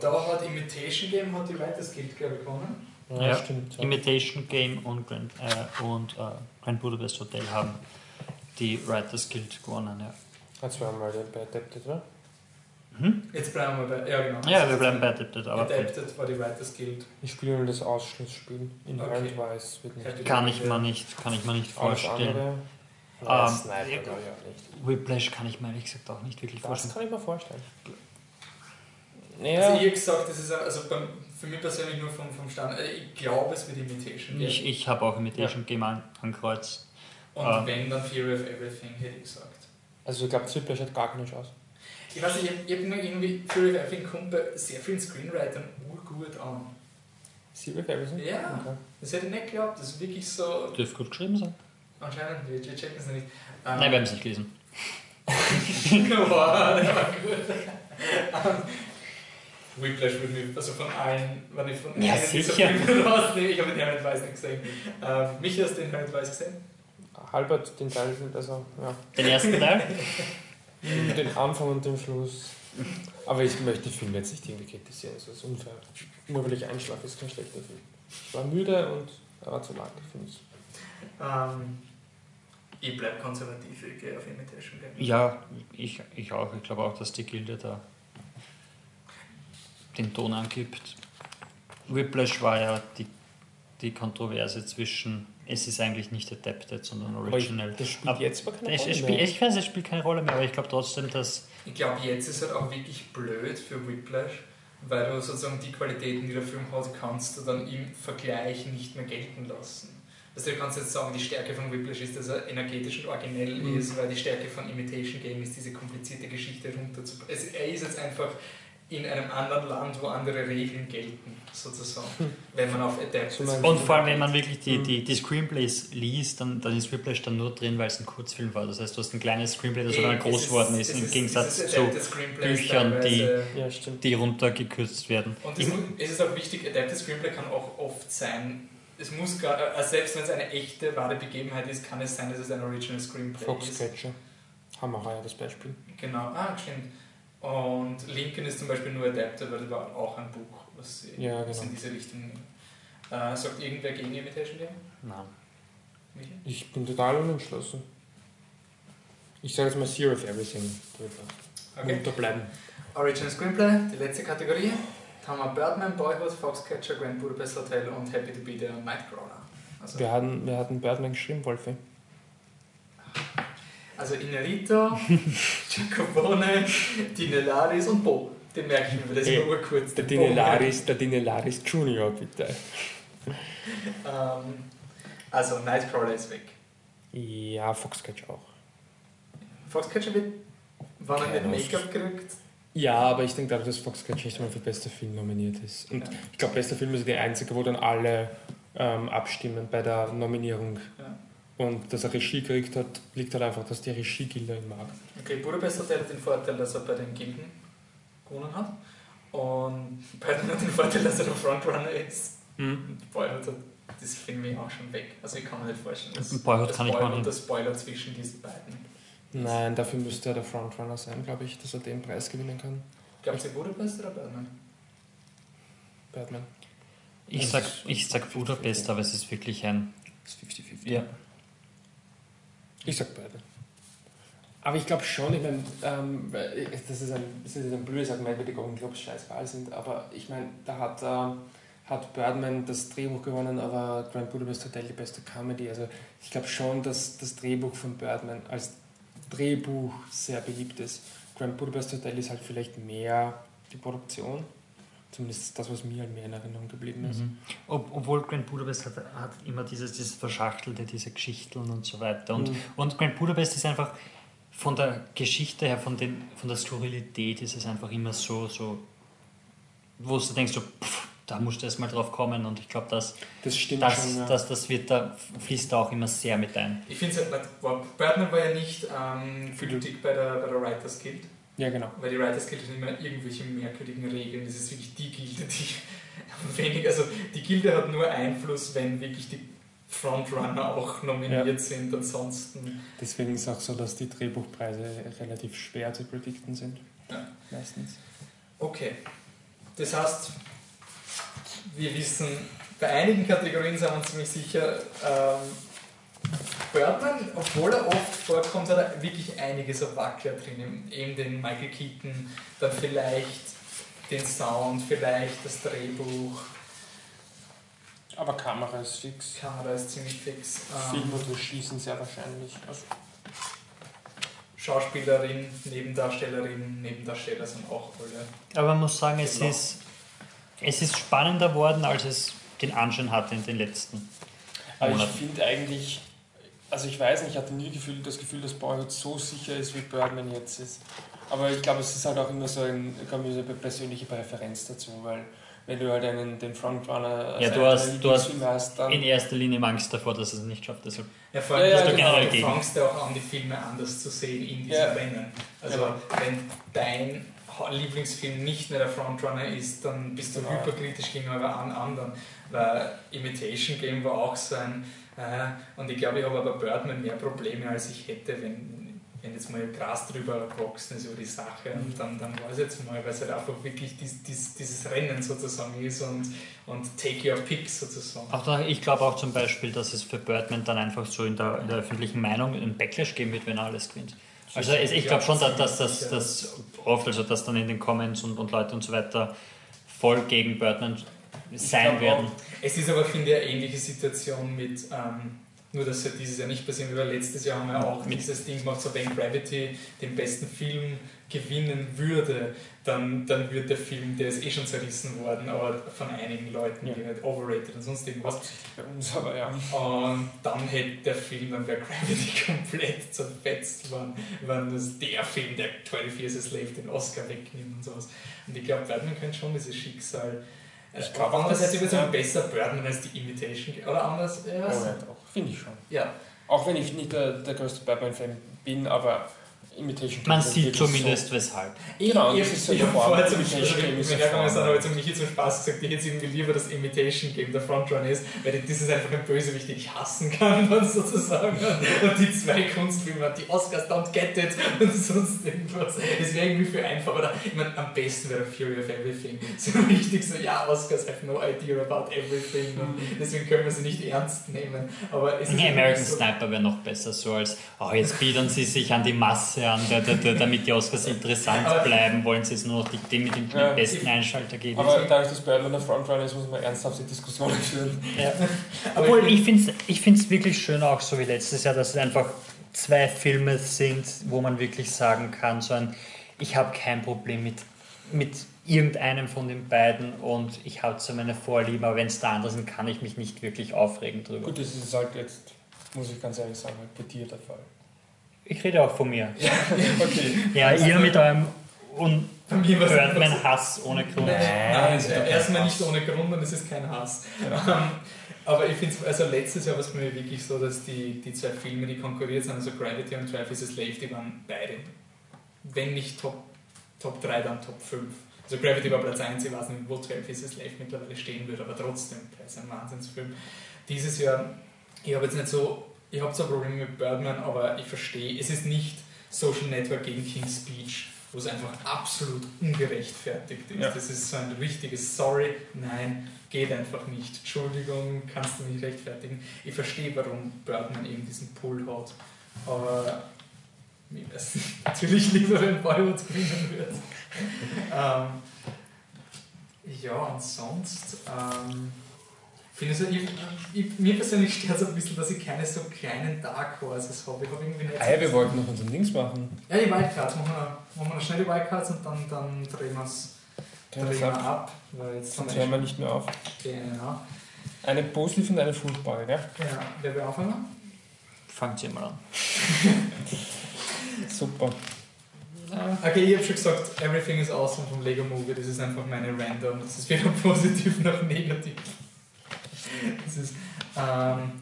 Da hat Imitation Game hat die Guild, glaube ich, gewonnen. Ja, Ja. stimmt. Ja. Imitation Game und Grand, äh, und, äh, Grand Budapest Hotel haben die Writers Guild gewonnen. Ja, Jetzt waren wir bei Adapted, oder? Jetzt bleiben wir bei, ja genau. ja wir bleiben bei Adapted, aber Adapted war die Writers Guild. Ich spiele nur das Ausschlussspiel. Inherent Okay. Vice wird nicht. kann ich mir nicht, kann ich mir nicht vorstellen. Ja, Ähm, Sniper, ich auch nicht. Whiplash kann ich mir ehrlich gesagt auch nicht wirklich Das vorstellen. kann ich mir vorstellen. Also Ja, ich habe gesagt, das ist also beim, für mich persönlich nur vom, vom Stand, äh, ich glaube es wird Imitation. Ich, ich habe auch Imitation Game an, ankreuzt. Und Ah. wenn, dann Fury of Everything, hätte ich gesagt. also ich glaube, Whiplash hat gar keine Chance. Ich weiß nicht, ich habe hab nur irgendwie, Fury of Everything kommt bei sehr vielen Screenwritern urgut an. Secret Everything? Ja. Okay. Das hätte ich nicht geglaubt, das ist wirklich so, Dürfte gut geschrieben sein. anscheinend, wir, wir checken es nicht. Ähm, Nein, wir haben es nicht gelesen. Boah, der war gut. (laughs) Whiplash würde mich, also von allen, wenn ich von Ja, einem dieser sicher. Filme (laughs) rausnehme, ich habe den Herrn Weiß nicht gesehen. Ähm, Michi, hast du den Herrn Weiß gesehen? Albert, den Teil, also, ja. Den ersten Teil? (laughs) Den Anfang und den Schluss. Aber ich möchte den Film jetzt nicht irgendwie kritisieren, das ist unfair. Nur weil ich einschlafe, ist kein schlechter Film. Ich war müde und er war zu lang, finde ich. Ähm, ich bleibe konservativ, ich gehe auf Imitation Game. Ja, ich, ich auch. Ich glaube auch, dass die Gilde da den Ton angibt. Whiplash war ja die, die Kontroverse zwischen, es ist eigentlich nicht adapted, sondern Aber ich, original. das spielt Aber jetzt aber keine Rolle es mehr. spielt, ich weiß, es spielt keine Rolle mehr, aber ich glaube trotzdem, dass Ich glaube, jetzt ist halt auch wirklich blöd für Whiplash, weil du sozusagen die Qualitäten, die der Film hat, kannst du dann im Vergleich nicht mehr gelten lassen. Also du kannst jetzt sagen, die Stärke von Whiplash ist, dass er energetisch und originell Mhm. ist, weil die Stärke von Imitation Game ist, diese komplizierte Geschichte runterzubringen. Also er ist jetzt einfach in einem anderen Land, wo andere Regeln gelten, sozusagen, wenn man auf Adapted So mein- Und vor allem, wenn man wirklich die, Mhm. die, die Screenplays liest, dann, dann ist Whiplash dann nur drin, weil es ein Kurzfilm war. Das heißt, du hast ein kleines Screenplay, das sogar groß geworden ist, im Gegensatz zu Büchern, die- Ja, die runtergekürzt werden. Und es, es ist auch wichtig, Adapted Screenplay kann auch oft sein, es muss gar, äh, selbst wenn es eine echte, wahre Begebenheit ist, kann es sein, dass es ein Original Screenplay ist. Foxcatcher. Hammerer, ja, das Beispiel. Genau, ah, stimmt. Und Lincoln ist zum Beispiel nur Adapted, weil das war auch ein Buch, was sie Ja, was genau. in diese Richtung. Äh, sagt irgendwer gegen Imitation Game? Nein. Michi? Ich bin total unentschlossen. Ich sage jetzt mal Zero of Everything drüber. Okay. Unterbleiben. Original Screenplay, die letzte Kategorie. Da haben wir Birdman, Boyhood, Foxcatcher, Grand Budapest Hotel und Happy to be there Nightcrawler. Also, Wir hatten, wir hatten Birdman geschrieben, Wolfi. Also Inarito, Giacobone, (laughs) Dinelaris und Bo. Den merke ich mir, weil das ist Hey, nur kurz. Der. Dinelaris, der Dinelaris Junior, bitte. Ähm, also Nightcrawler ist weg. Ja, Foxcatcher auch. Foxcatcher wird, wann er mit Make-up kriegt, Ja, aber ich denke dadurch, dass Foxcatcher nicht mal für bester Film nominiert ist. Und Ja. ich glaube, bester Film ist der einzige, wo dann alle ähm, abstimmen bei der Nominierung. Ja. Und dass er Regie gekriegt hat, liegt halt einfach, dass die Regiegilde ihn mag. Okay, Budapest hat den Vorteil, dass er bei den Gilden gewonnen hat. Und Batman hat den Vorteil, dass er der Frontrunner ist. Und Boyhood hat das Film ich auch schon weg. Also ich kann mir nicht vorstellen, dass der kann ich Spoiler mal und der Spoiler zwischen diesen beiden. Nein, dafür müsste er der Frontrunner sein, glaube ich, dass er den Preis gewinnen kann. Glaubt ihr Budapest oder Batman? Batman. Ich sag, ich sag Budapest, aber es ist wirklich ein. Das ist 50-50. Ja. Ich sag beide. Aber ich glaube schon, ich meine, ähm, das ist ein, das ist ein blödes Argument, weil die Golden Globes scheißegal sind, aber ich meine, da hat, ähm, hat Birdman das Drehbuch gewonnen, aber Grand Budapest Hotel die beste Comedy. Also ich glaube schon, dass das Drehbuch von Birdman als Drehbuch sehr beliebt ist. Grand Budapest Hotel ist halt vielleicht mehr die Produktion. Zumindest das, was mir halt mehr in Erinnerung geblieben ist. Mhm. Ob, obwohl Grand Budapest hat, hat immer dieses, dieses Verschachtelte, diese Geschichten und so weiter. Und, Mhm. und Grand Budapest ist einfach von der Geschichte her, von, den, von der Skurrilität ist es einfach immer so, so wo du denkst, so, pff, da musst du erst mal drauf kommen. Und ich glaube, Das stimmt das, schon. Ja. das, das wird da, fließt da auch immer sehr mit ein. Ich finde es halt, war- Batman war ja nicht ähm, gültig bei der, bei der Writers Guild. Ja, genau. Weil die Writers Guild hat immer irgendwelche merkwürdigen Regeln. Das ist wirklich die Gilde, die (laughs) wenig, also die Gilde hat nur Einfluss, wenn wirklich die Frontrunner auch nominiert Ja. sind. Ansonsten, Deswegen ist auch so, dass die Drehbuchpreise relativ schwer zu predikten sind. Ja. Meistens. okay. Das heißt, wir wissen, bei einigen Kategorien sind wir uns ziemlich sicher, ähm, Birdman, obwohl er oft vorkommt, hat er wirklich einiges auf Wackler drin. Eben den Michael Keaton, dann vielleicht den Sound, vielleicht das Drehbuch. Aber Kamera ist fix. Kamera ist ziemlich fix. Ähm, Film und sind sehr wahrscheinlich. Also, Schauspielerin, Nebendarstellerin, Nebendarsteller sind auch alle. Aber man muss sagen, es Genau. ist, es ist spannender worden, als es den Anschein hatte in den letzten aber ich Monaten. finde eigentlich, also ich weiß nicht, ich hatte nie Gefühl, das Gefühl, dass Boyhood so sicher ist, wie Birdman jetzt ist. Aber ich glaube, es ist halt auch immer so eine persönliche Präferenz dazu, weil wenn du halt einen, den Frontrunner Ja, du hast- du hast hast, dann In erster Linie Angst davor, dass es nicht schafft. Deshalb Ja, vor allem, Ja, ja, du, genau. du gegen. fangst ja auch an, die Filme anders zu sehen in diesem Ja. Rennen. Also, Ja. wenn dein Lieblingsfilm nicht mehr der Frontrunner ist, dann bist du Genau. hyperkritisch gegenüber an anderen. Weil Imitation Game war auch so ein. Äh, und ich glaube, ich habe aber Birdman mehr Probleme, als ich hätte, wenn, wenn jetzt mal Gras drüber gewachsen ist über die Sache. Und dann, dann war es jetzt mal, weil es halt einfach wirklich dies, dies, dieses Rennen sozusagen ist und, und take your pick sozusagen. Auch da, ich glaube auch zum Beispiel, dass es für Birdman dann einfach so in der, in der öffentlichen Meinung einen Backlash geben wird, wenn er alles gewinnt. Also es- ich glaube schon, dass, dass oft, also dass dann in den Comments und, und Leute und so weiter voll gegen Birdman sein glaub werden. auch. Es ist aber, finde ich, eine ähnliche Situation mit, ähm, nur dass ja dieses Jahr nicht passieren weil letztes Jahr haben wir auch Mit- dieses Ding gemacht, so wenn Gravity den besten Film gewinnen würde, dann, dann wird der Film, der ist eh schon zerrissen worden, aber von einigen Leuten, Ja. die halt overrated und sonst irgendwas. Bei uns aber ja. Und dann hätte der Film, dann wäre Gravity (laughs) komplett zerfetzt worden, wenn das der Film, der 12 Years a Slave, den Oscar wegnimmt und sowas. Und ich glaube, Birdman könnte schon dieses Schicksal. Ich Ich glaub glaube, auch, ich sagen, ja. besser Birdman als die Imitation. Oder anders? Ja? Alright, auch. Finde ich schon. ja. Auch wenn ich nicht der, der größte Batman-Fan bin, aber Imitation Man sieht zumindest weshalb. Genau, ich, so ich der habe vorher zum wir ist dann aber zum Michi zum Spaß gesagt, ich hätte irgendwie lieber das Imitation Game der Frontrunner ist, weil das ist einfach ein Bösewicht, den ich hassen kann, (laughs) dann sozusagen. Und die zwei Kunstfilme, die Oscars don't get it (laughs) und sonst irgendwas. Es wäre irgendwie viel einfacher. Oder, ich meine, am besten wäre Fury of Everything. (laughs) So richtig so, ja, Oscars have no idea about everything. Und deswegen können wir sie nicht ernst nehmen. Aber es Nee, American so, Sniper wäre noch besser, so als, oh, jetzt biedern sie sich an die Masse an, da, da, da, damit die Oscars interessant bleiben, wollen sie es nur noch die, die mit dem Ja. besten Einschalter geben. Aber dadurch, dass Birdman der Frontrunner ist, muss man ernsthafte Diskussionen (laughs) führen. Ja. Obwohl, ich ich finde es ich find's wirklich schön, auch so wie letztes Jahr, dass es einfach zwei Filme sind, wo man wirklich sagen kann, so ein, ich habe kein Problem mit, mit irgendeinem von den beiden und ich habe so meine Vorlieben, aber wenn es der andere sind, kann ich mich nicht wirklich aufregen drüber. Gut, das ist halt jetzt, muss ich ganz ehrlich sagen, halt bei dir der Fall. Ich rede auch von mir. (laughs) Okay. Ja, Also- ihr mit eurem un Bei einfach Birdman Hass ohne Grund. Nein, Nein, kein erstmal nicht ohne Grund und es ist kein Hass. Ähm, aber ich finde also letztes Jahr war es mir wirklich so, dass die, die zwei Filme, die konkurriert sind, also Gravity und Drive is a Slave, die waren beide, wenn nicht Top, Top 3, dann Top 5. Also Gravity war Platz 1, ich weiß nicht, wo 12 is a Slave mittlerweile stehen wird, aber trotzdem, das ist ein Wahnsinnsfilm. Dieses Jahr, ich habe jetzt nicht so, ich habe zwar Probleme mit Birdman, aber ich verstehe, es ist nicht Social Network gegen King's Speech, wo es einfach absolut ungerechtfertigt ist. Ja. Das ist so ein richtiges Sorry, nein, geht einfach nicht. Entschuldigung, kannst du nicht rechtfertigen. Ich verstehe, warum Birdman eben diesen Pull hat, aber ich weiß nicht, natürlich lieber, wenn Bollywood gewinnen wird. (laughs) ähm, ja, und sonst. Ähm, ich ich, ich, mir persönlich stört es ein bisschen, dass ich keine so kleinen Dark Horses habe. Ich habe irgendwie nicht. Ja, wir wollten noch unseren Dings machen. Ja, die Wildcards. Machen wir, machen wir noch schnell die Wildcards und dann, dann drehen wir es Drehen wir's wir ab. ab. Weil jetzt Sonst hören wir nicht mehr auf. Genau. Eine positive und eine furchtbare, gell? Ja, wer will anfangen? Fangt ihr mal an. (laughs) Super. Okay, ich habe schon gesagt, Everything is Awesome vom Lego Movie. Das ist einfach meine Random. Das ist weder (laughs) positiv noch negativ. Das ist, ähm,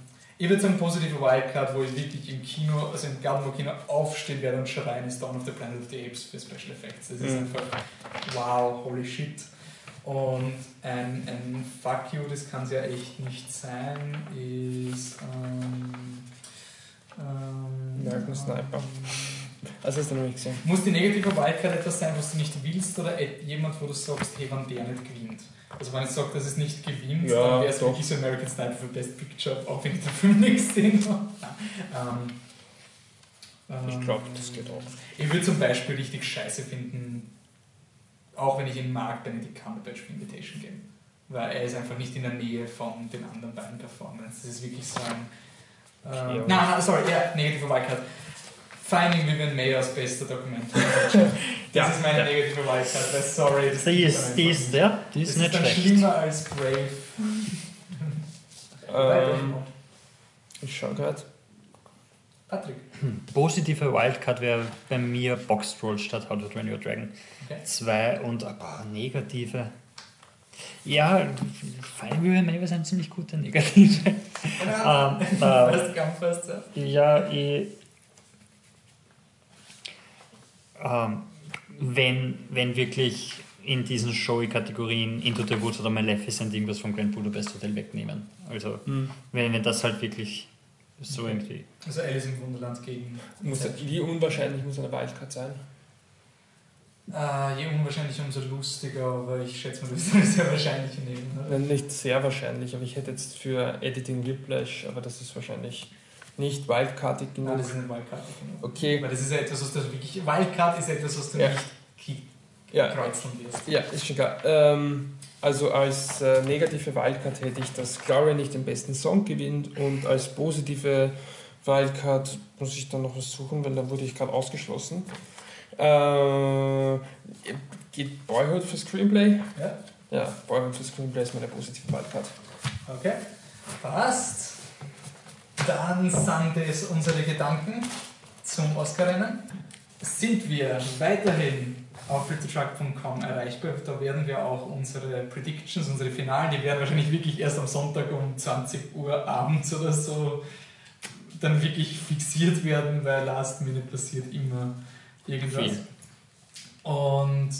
ich würde sagen, positive Wildcard, wo ich wirklich im Kino, also im Garden Kino aufstehen werde und schreien, ist Dawn of the Planet of the Apes für Special Effects. Das ist Mhm. einfach wow, holy shit. Und ein, ein Fuck you, das kann es ja echt nicht sein, ist. Ähm, ähm, American Sniper. Also hast du noch nicht gesehen. muss die negative Wildcard etwas sein, was du nicht willst oder jemand, wo du sagst, hey, wenn der nicht gewinnt? Also wenn ich sage, dass es nicht gewinnt, Ja, dann wäre es wirklich so American Sniper für Best Picture, auch wenn ich den Film nicht gesehen habe. Ähm, Ich ähm, glaube, das geht auch. Ich würde zum Beispiel richtig scheiße finden, auch wenn ich ihn mag, Benedict Cumberbatch für Invitation Game. Weil er ist einfach nicht in der Nähe von den anderen beiden Performances. Das ist wirklich so ein... Äh, Okay, nein, nein, sorry, ja, negative Wildcard. Finding Vivian May als bester Dokumentar. (laughs) Das Ja, ist meine ja. negative Wildcard, weil sorry, das Die ist, die ist, nicht. ja, die Das ist ist nicht dann schlecht. schlimmer als Brave. Ähm, ich schau gerade. Patrick. Positive Wildcard wäre bei mir Box Roll statt How to Train Your Dragon. Okay. Zwei und ein paar negative. Ja, Fine Will May sind ziemlich gute negative. Ja. (laughs) ähm, äh, Fast, ganz fast, ja. ja, ich, ähm, wenn, wenn wirklich in diesen Showy-Kategorien Into the Woods oder Maleficent irgendwas vom Grand Budapest Hotel wegnehmen. Also Mhm. wenn, wenn das halt wirklich so irgendwie. Also Alice im Wunderland gegen. Muss, wie unwahrscheinlich muss eine Wildcard sein? Äh, je unwahrscheinlich, umso lustiger, aber ich schätze mal, (laughs) das ist eine sehr wahrscheinliche nehmen. Oder? Nein, Nicht sehr wahrscheinlich, aber ich hätte jetzt für Editing Whiplash, aber das ist wahrscheinlich nicht wildcardig Nein, genug. das ist eine Wildcard. Okay, Weil das ist ja etwas, was du wirklich. Wildcard ist etwas, was du Ja. nicht ja, kreuzen wirst. ja, ist schon klar. Ähm, also als äh, negative Wildcard hätte ich, dass Gloria nicht den besten Song gewinnt und als positive Wildcard muss ich dann noch was suchen, weil da wurde ich gerade ausgeschlossen. Äh, geht Boyhood für Screenplay? Ja. Ja, Boyhood für Screenplay ist meine positive Wildcard. Okay. Passt. Dann sind es unsere Gedanken zum Oscar-Rennen. Sind wir weiterhin auf flittertruck.com erreichbar. Da werden wir auch unsere Predictions, unsere Finalen, die werden wahrscheinlich wirklich erst am Sonntag um 20 Uhr abends oder so dann wirklich fixiert werden, weil Last Minute passiert immer irgendwas. Viel. Und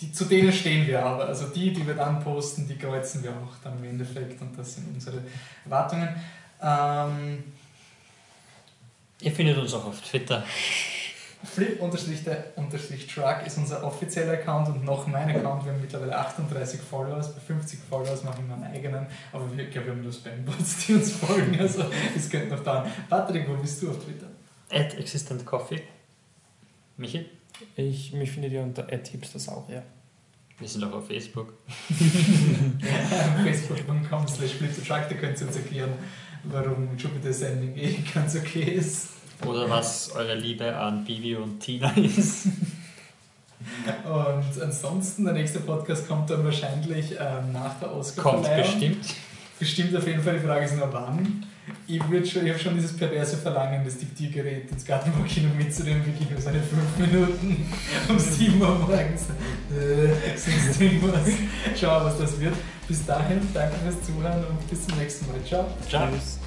die, zu denen stehen wir aber. Also die, die wir dann posten, die kreuzen wir auch dann im Endeffekt und das sind unsere Erwartungen. Ähm, Ihr findet uns auch auf Twitter. Flip-Truck ist unser offizieller Account und noch mein Account. Wir haben mittlerweile 38 Followers. Bei 50 Followers machen wir einen eigenen. Aber wir, ich glaube, wir haben nur Spambots, die uns folgen. Also es könnte noch dauern. Patrick, wo bist du auf Twitter? At Existent Coffee. Michi? Ich, mich findet ihr unter @hipstersauer. Wir sind auch auf Facebook. (laughs) Facebook.com slash flip-truck, da könnt ihr uns erklären, warum Jupiter Sending eh (laughs) ganz okay ist. Oder was eure Liebe an Bibi und Tina ist. (laughs) Und ansonsten, der nächste Podcast kommt dann wahrscheinlich ähm, nach der Kommt Oscar-Verleihung. bestimmt. Bestimmt auf jeden Fall, die Frage ist nur wann. Ich, schon, ich habe schon dieses perverse Verlangen, das Diktiergerät ins Gartenbaukino mitzunehmen, wirklich nur seine 5 Minuten (laughs) um 7 Uhr morgens. Äh, sonst (laughs) irgendwas. Schauen, was das wird. Bis dahin, danke fürs Zuhören und bis zum nächsten Mal. Ciao. Ciao. Tschüss.